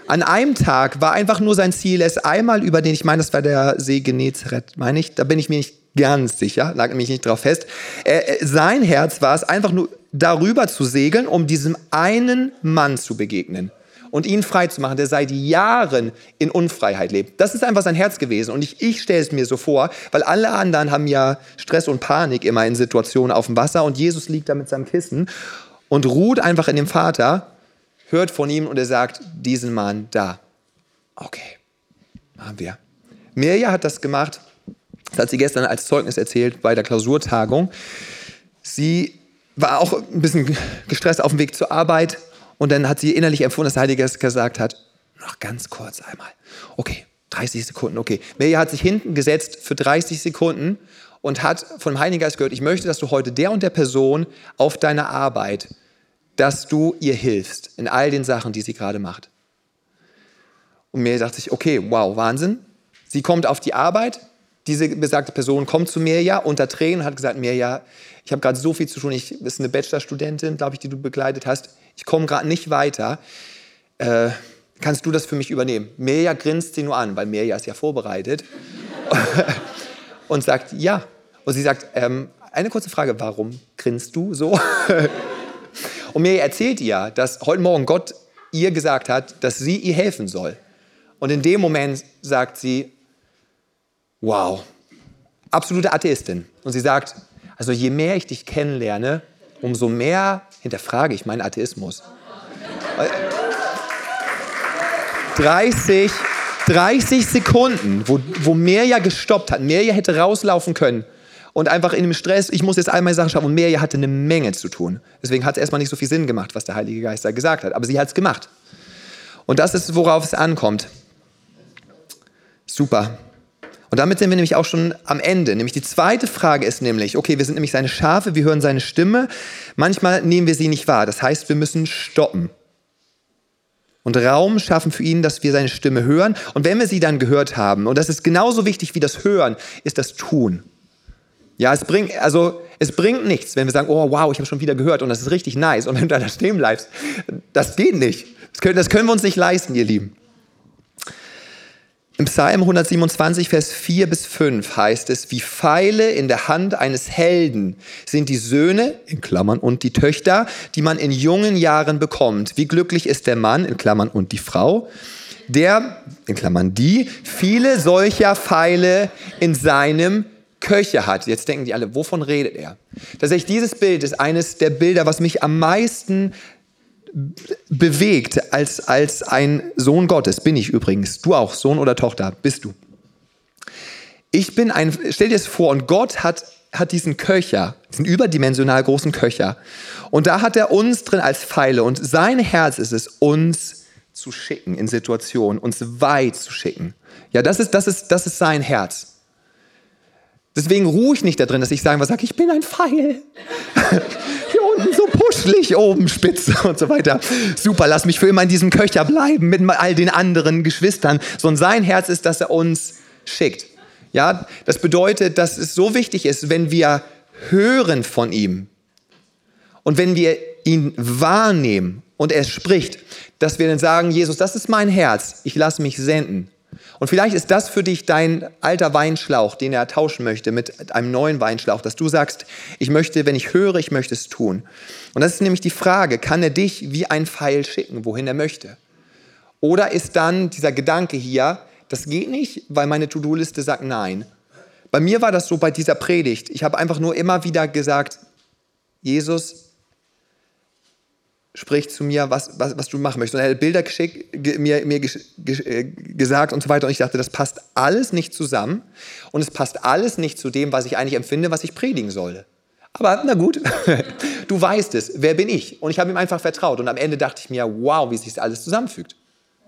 Speaker 1: An einem Tag war einfach nur sein Ziel, es einmal über den, ich meine, das war der See Genezareth, meine ich, da bin ich mir nicht ganz sicher, lag nämlich nicht drauf fest. Er, sein Herz war es, einfach nur darüber zu segeln, um diesem einen Mann zu begegnen und ihn frei zu machen, der seit Jahren in Unfreiheit lebt. Das ist einfach sein Herz gewesen. Und ich, ich stelle es mir so vor, weil alle anderen haben ja Stress und Panik immer in Situationen auf dem Wasser und Jesus liegt da mit seinem Kissen und ruht einfach in dem Vater, hört von ihm und er sagt, diesen Mann da. Okay, machen wir. Mirja hat das gemacht, das hat sie gestern als Zeugnis erzählt bei der Klausurtagung. Sie war auch ein bisschen gestresst auf dem Weg zur Arbeit und dann hat sie innerlich empfunden, dass der Heilige Geist gesagt hat, noch ganz kurz einmal. Okay, 30 Sekunden, okay. Mirja hat sich hinten gesetzt für 30 Sekunden und hat vom Heiligen Geist gehört, ich möchte, dass du heute der und der Person auf deiner Arbeit, dass du ihr hilfst in all den Sachen, die sie gerade macht. Und mir dachte ich, okay, wow, Wahnsinn. Sie kommt auf die Arbeit, diese besagte Person kommt zu Mirja unter Tränen und hat gesagt, Mirja, ich habe gerade so viel zu tun, ich das ist eine Bachelorstudentin, glaube ich, die du begleitet hast, ich komme gerade nicht weiter. Äh, kannst du das für mich übernehmen? Mirja grinst sie nur an, weil Mirja ist ja vorbereitet und sagt, ja. Und sie sagt, ähm, eine kurze Frage, warum grinst du so? und Mirja erzählt ihr, dass heute Morgen Gott ihr gesagt hat, dass sie ihr helfen soll. Und in dem Moment sagt sie, wow, absolute Atheistin. Und sie sagt, also je mehr ich dich kennenlerne, umso mehr hinterfrage ich meinen Atheismus. 30, 30 Sekunden, wo, wo Mirja gestoppt hat. Mirja hätte rauslaufen können und einfach in dem Stress, ich muss jetzt all meine Sachen schaffen. Und Mirja hatte eine Menge zu tun. Deswegen hat es erstmal nicht so viel Sinn gemacht, was der Heilige Geist da gesagt hat. Aber sie hat es gemacht. Und das ist, worauf es ankommt. Super. Und damit sind wir nämlich auch schon am Ende. Nämlich die zweite Frage ist nämlich, okay, wir sind nämlich seine Schafe, wir hören seine Stimme. Manchmal nehmen wir sie nicht wahr. Das heißt, wir müssen stoppen. Und Raum schaffen für ihn, dass wir seine Stimme hören. Und wenn wir sie dann gehört haben, und das ist genauso wichtig wie das Hören, ist das Tun. Ja, es bringt, also, es bringt nichts, wenn wir sagen, oh wow, ich habe schon wieder gehört und das ist richtig nice. Und wenn du da stehen bleibst, das geht nicht. Das können, das können wir uns nicht leisten, ihr Lieben. Im Psalm 127, Vers 4 bis 5 heißt es, wie Pfeile in der Hand eines Helden sind die Söhne, in Klammern, und die Töchter, die man in jungen Jahren bekommt. Wie glücklich ist der Mann, in Klammern, und die Frau, der, in Klammern, die, viele solcher Pfeile in seinem Köcher hat. Jetzt denken die alle, wovon redet er? Tatsächlich, dieses Bild ist eines der Bilder, was mich am meisten bewegt als, als ein Sohn Gottes. Bin ich übrigens. Du auch, Sohn oder Tochter, bist du. Ich bin ein, stell dir das vor, und Gott hat, hat diesen Köcher, diesen überdimensional großen Köcher. Und da hat er uns drin als Pfeile. Und sein Herz ist es, uns zu schicken in Situationen, uns weit zu schicken. Ja, das ist, das ist, das ist sein Herz. Deswegen ruhe ich nicht da drin, dass ich sagen was sage, ich bin ein Pfeil. Hier unten so puschelig, oben spitze und so weiter. Super, lass mich für immer in diesem Köcher bleiben mit all den anderen Geschwistern. Sondern sein Herz ist, dass er uns schickt. Ja, das bedeutet, dass es so wichtig ist, wenn wir hören von ihm und wenn wir ihn wahrnehmen und er spricht, dass wir dann sagen, Jesus, das ist mein Herz, ich lasse mich senden. Und vielleicht ist das für dich dein alter Weinschlauch, den er tauschen möchte mit einem neuen Weinschlauch, dass du sagst, ich möchte, wenn ich höre, ich möchte es tun. Und das ist nämlich die Frage, kann er dich wie ein Pfeil schicken, wohin er möchte? Oder ist dann dieser Gedanke hier, das geht nicht, weil meine To-Do-Liste sagt nein. Bei mir war das so bei dieser Predigt. Ich habe einfach nur immer wieder gesagt, Jesus, sprich zu mir, was, was, was du machen möchtest. Und er hat Bilder geschickt, mir, mir äh, gesagt und so weiter. Und ich dachte, das passt alles nicht zusammen. Und es passt alles nicht zu dem, was ich eigentlich empfinde, was ich predigen solle. Aber na gut, du weißt es, wer bin ich? Und ich habe ihm einfach vertraut. Und am Ende dachte ich mir, wow, wie sich das alles zusammenfügt.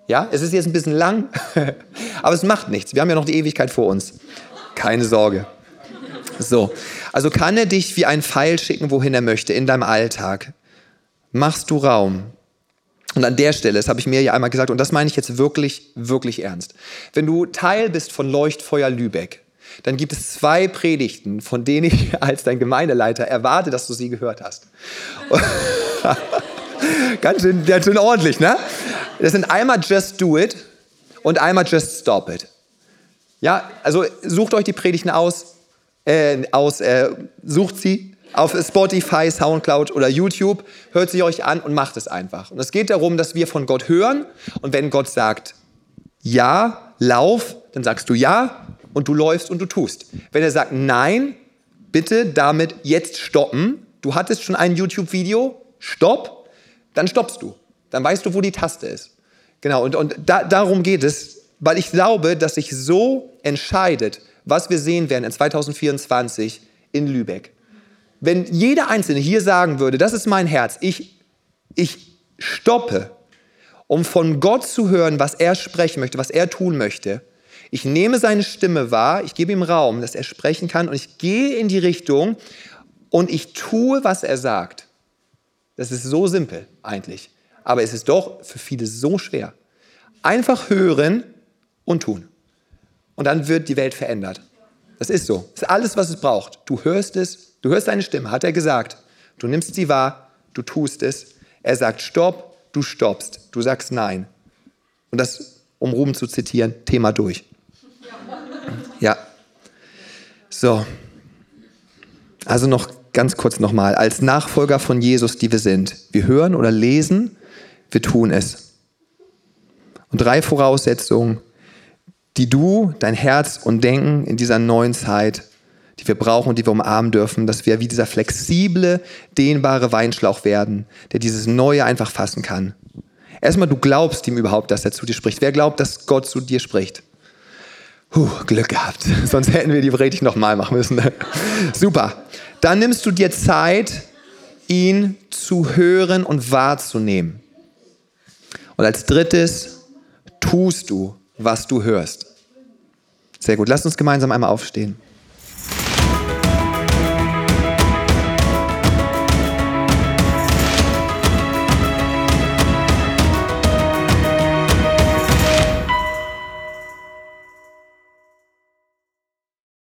Speaker 1: Ja, es ist jetzt ein bisschen lang, aber es macht nichts. Wir haben ja noch die Ewigkeit vor uns. Keine Sorge. So, also kann er dich wie ein Pfeil schicken, wohin er möchte, in deinem Alltag. Machst du Raum. Und an der Stelle, das habe ich mir ja einmal gesagt, und das meine ich jetzt wirklich, wirklich ernst. Wenn du Teil bist von Leuchtfeuer Lübeck, dann gibt es zwei Predigten, von denen ich als dein Gemeindeleiter erwarte, dass du sie gehört hast. ganz, schön, ganz schön ordentlich, ne? Das sind einmal Just Do It und einmal Just Stop It. Ja, also sucht euch die Predigten aus, äh, aus äh, sucht sie auf Spotify, Soundcloud oder YouTube, hört sie euch an und macht es einfach. Und es geht darum, dass wir von Gott hören und wenn Gott sagt, ja, lauf, dann sagst du ja und du läufst und du tust. Wenn er sagt, nein, bitte damit jetzt stoppen, du hattest schon ein YouTube-Video, stopp, dann stoppst du. Dann weißt du, wo die Taste ist. Genau, und, und da, darum geht es, weil ich glaube, dass sich so entscheidet, was wir sehen werden in 2024 in Lübeck. Wenn jeder Einzelne hier sagen würde, das ist mein Herz, ich, ich stoppe, um von Gott zu hören, was er sprechen möchte, was er tun möchte, ich nehme seine Stimme wahr, ich gebe ihm Raum, dass er sprechen kann und ich gehe in die Richtung und ich tue, was er sagt. Das ist so simpel eigentlich, aber es ist doch für viele so schwer. Einfach hören und tun. Und dann wird die Welt verändert. Das ist so. Das ist alles, was es braucht. Du hörst es, du hörst seine Stimme, hat er gesagt. Du nimmst sie wahr, du tust es. Er sagt Stopp, du stoppst. Du sagst Nein. Und das, um Ruben zu zitieren, Thema durch. Ja. So. Also noch ganz kurz nochmal. Als Nachfolger von Jesus, die wir sind, wir hören oder lesen, wir tun es. Und drei Voraussetzungen, die du, dein Herz und Denken in dieser neuen Zeit, die wir brauchen und die wir umarmen dürfen, dass wir wie dieser flexible, dehnbare Weinschlauch werden, der dieses Neue einfach fassen kann. Erstmal, du glaubst ihm überhaupt, dass er zu dir spricht. Wer glaubt, dass Gott zu dir spricht? Puh, Glück gehabt. Sonst hätten wir die Predigt nochmal machen müssen. Super. Dann nimmst du dir Zeit, ihn zu hören und wahrzunehmen. Und als drittes tust du, was du hörst. Sehr gut. Lass uns gemeinsam einmal aufstehen.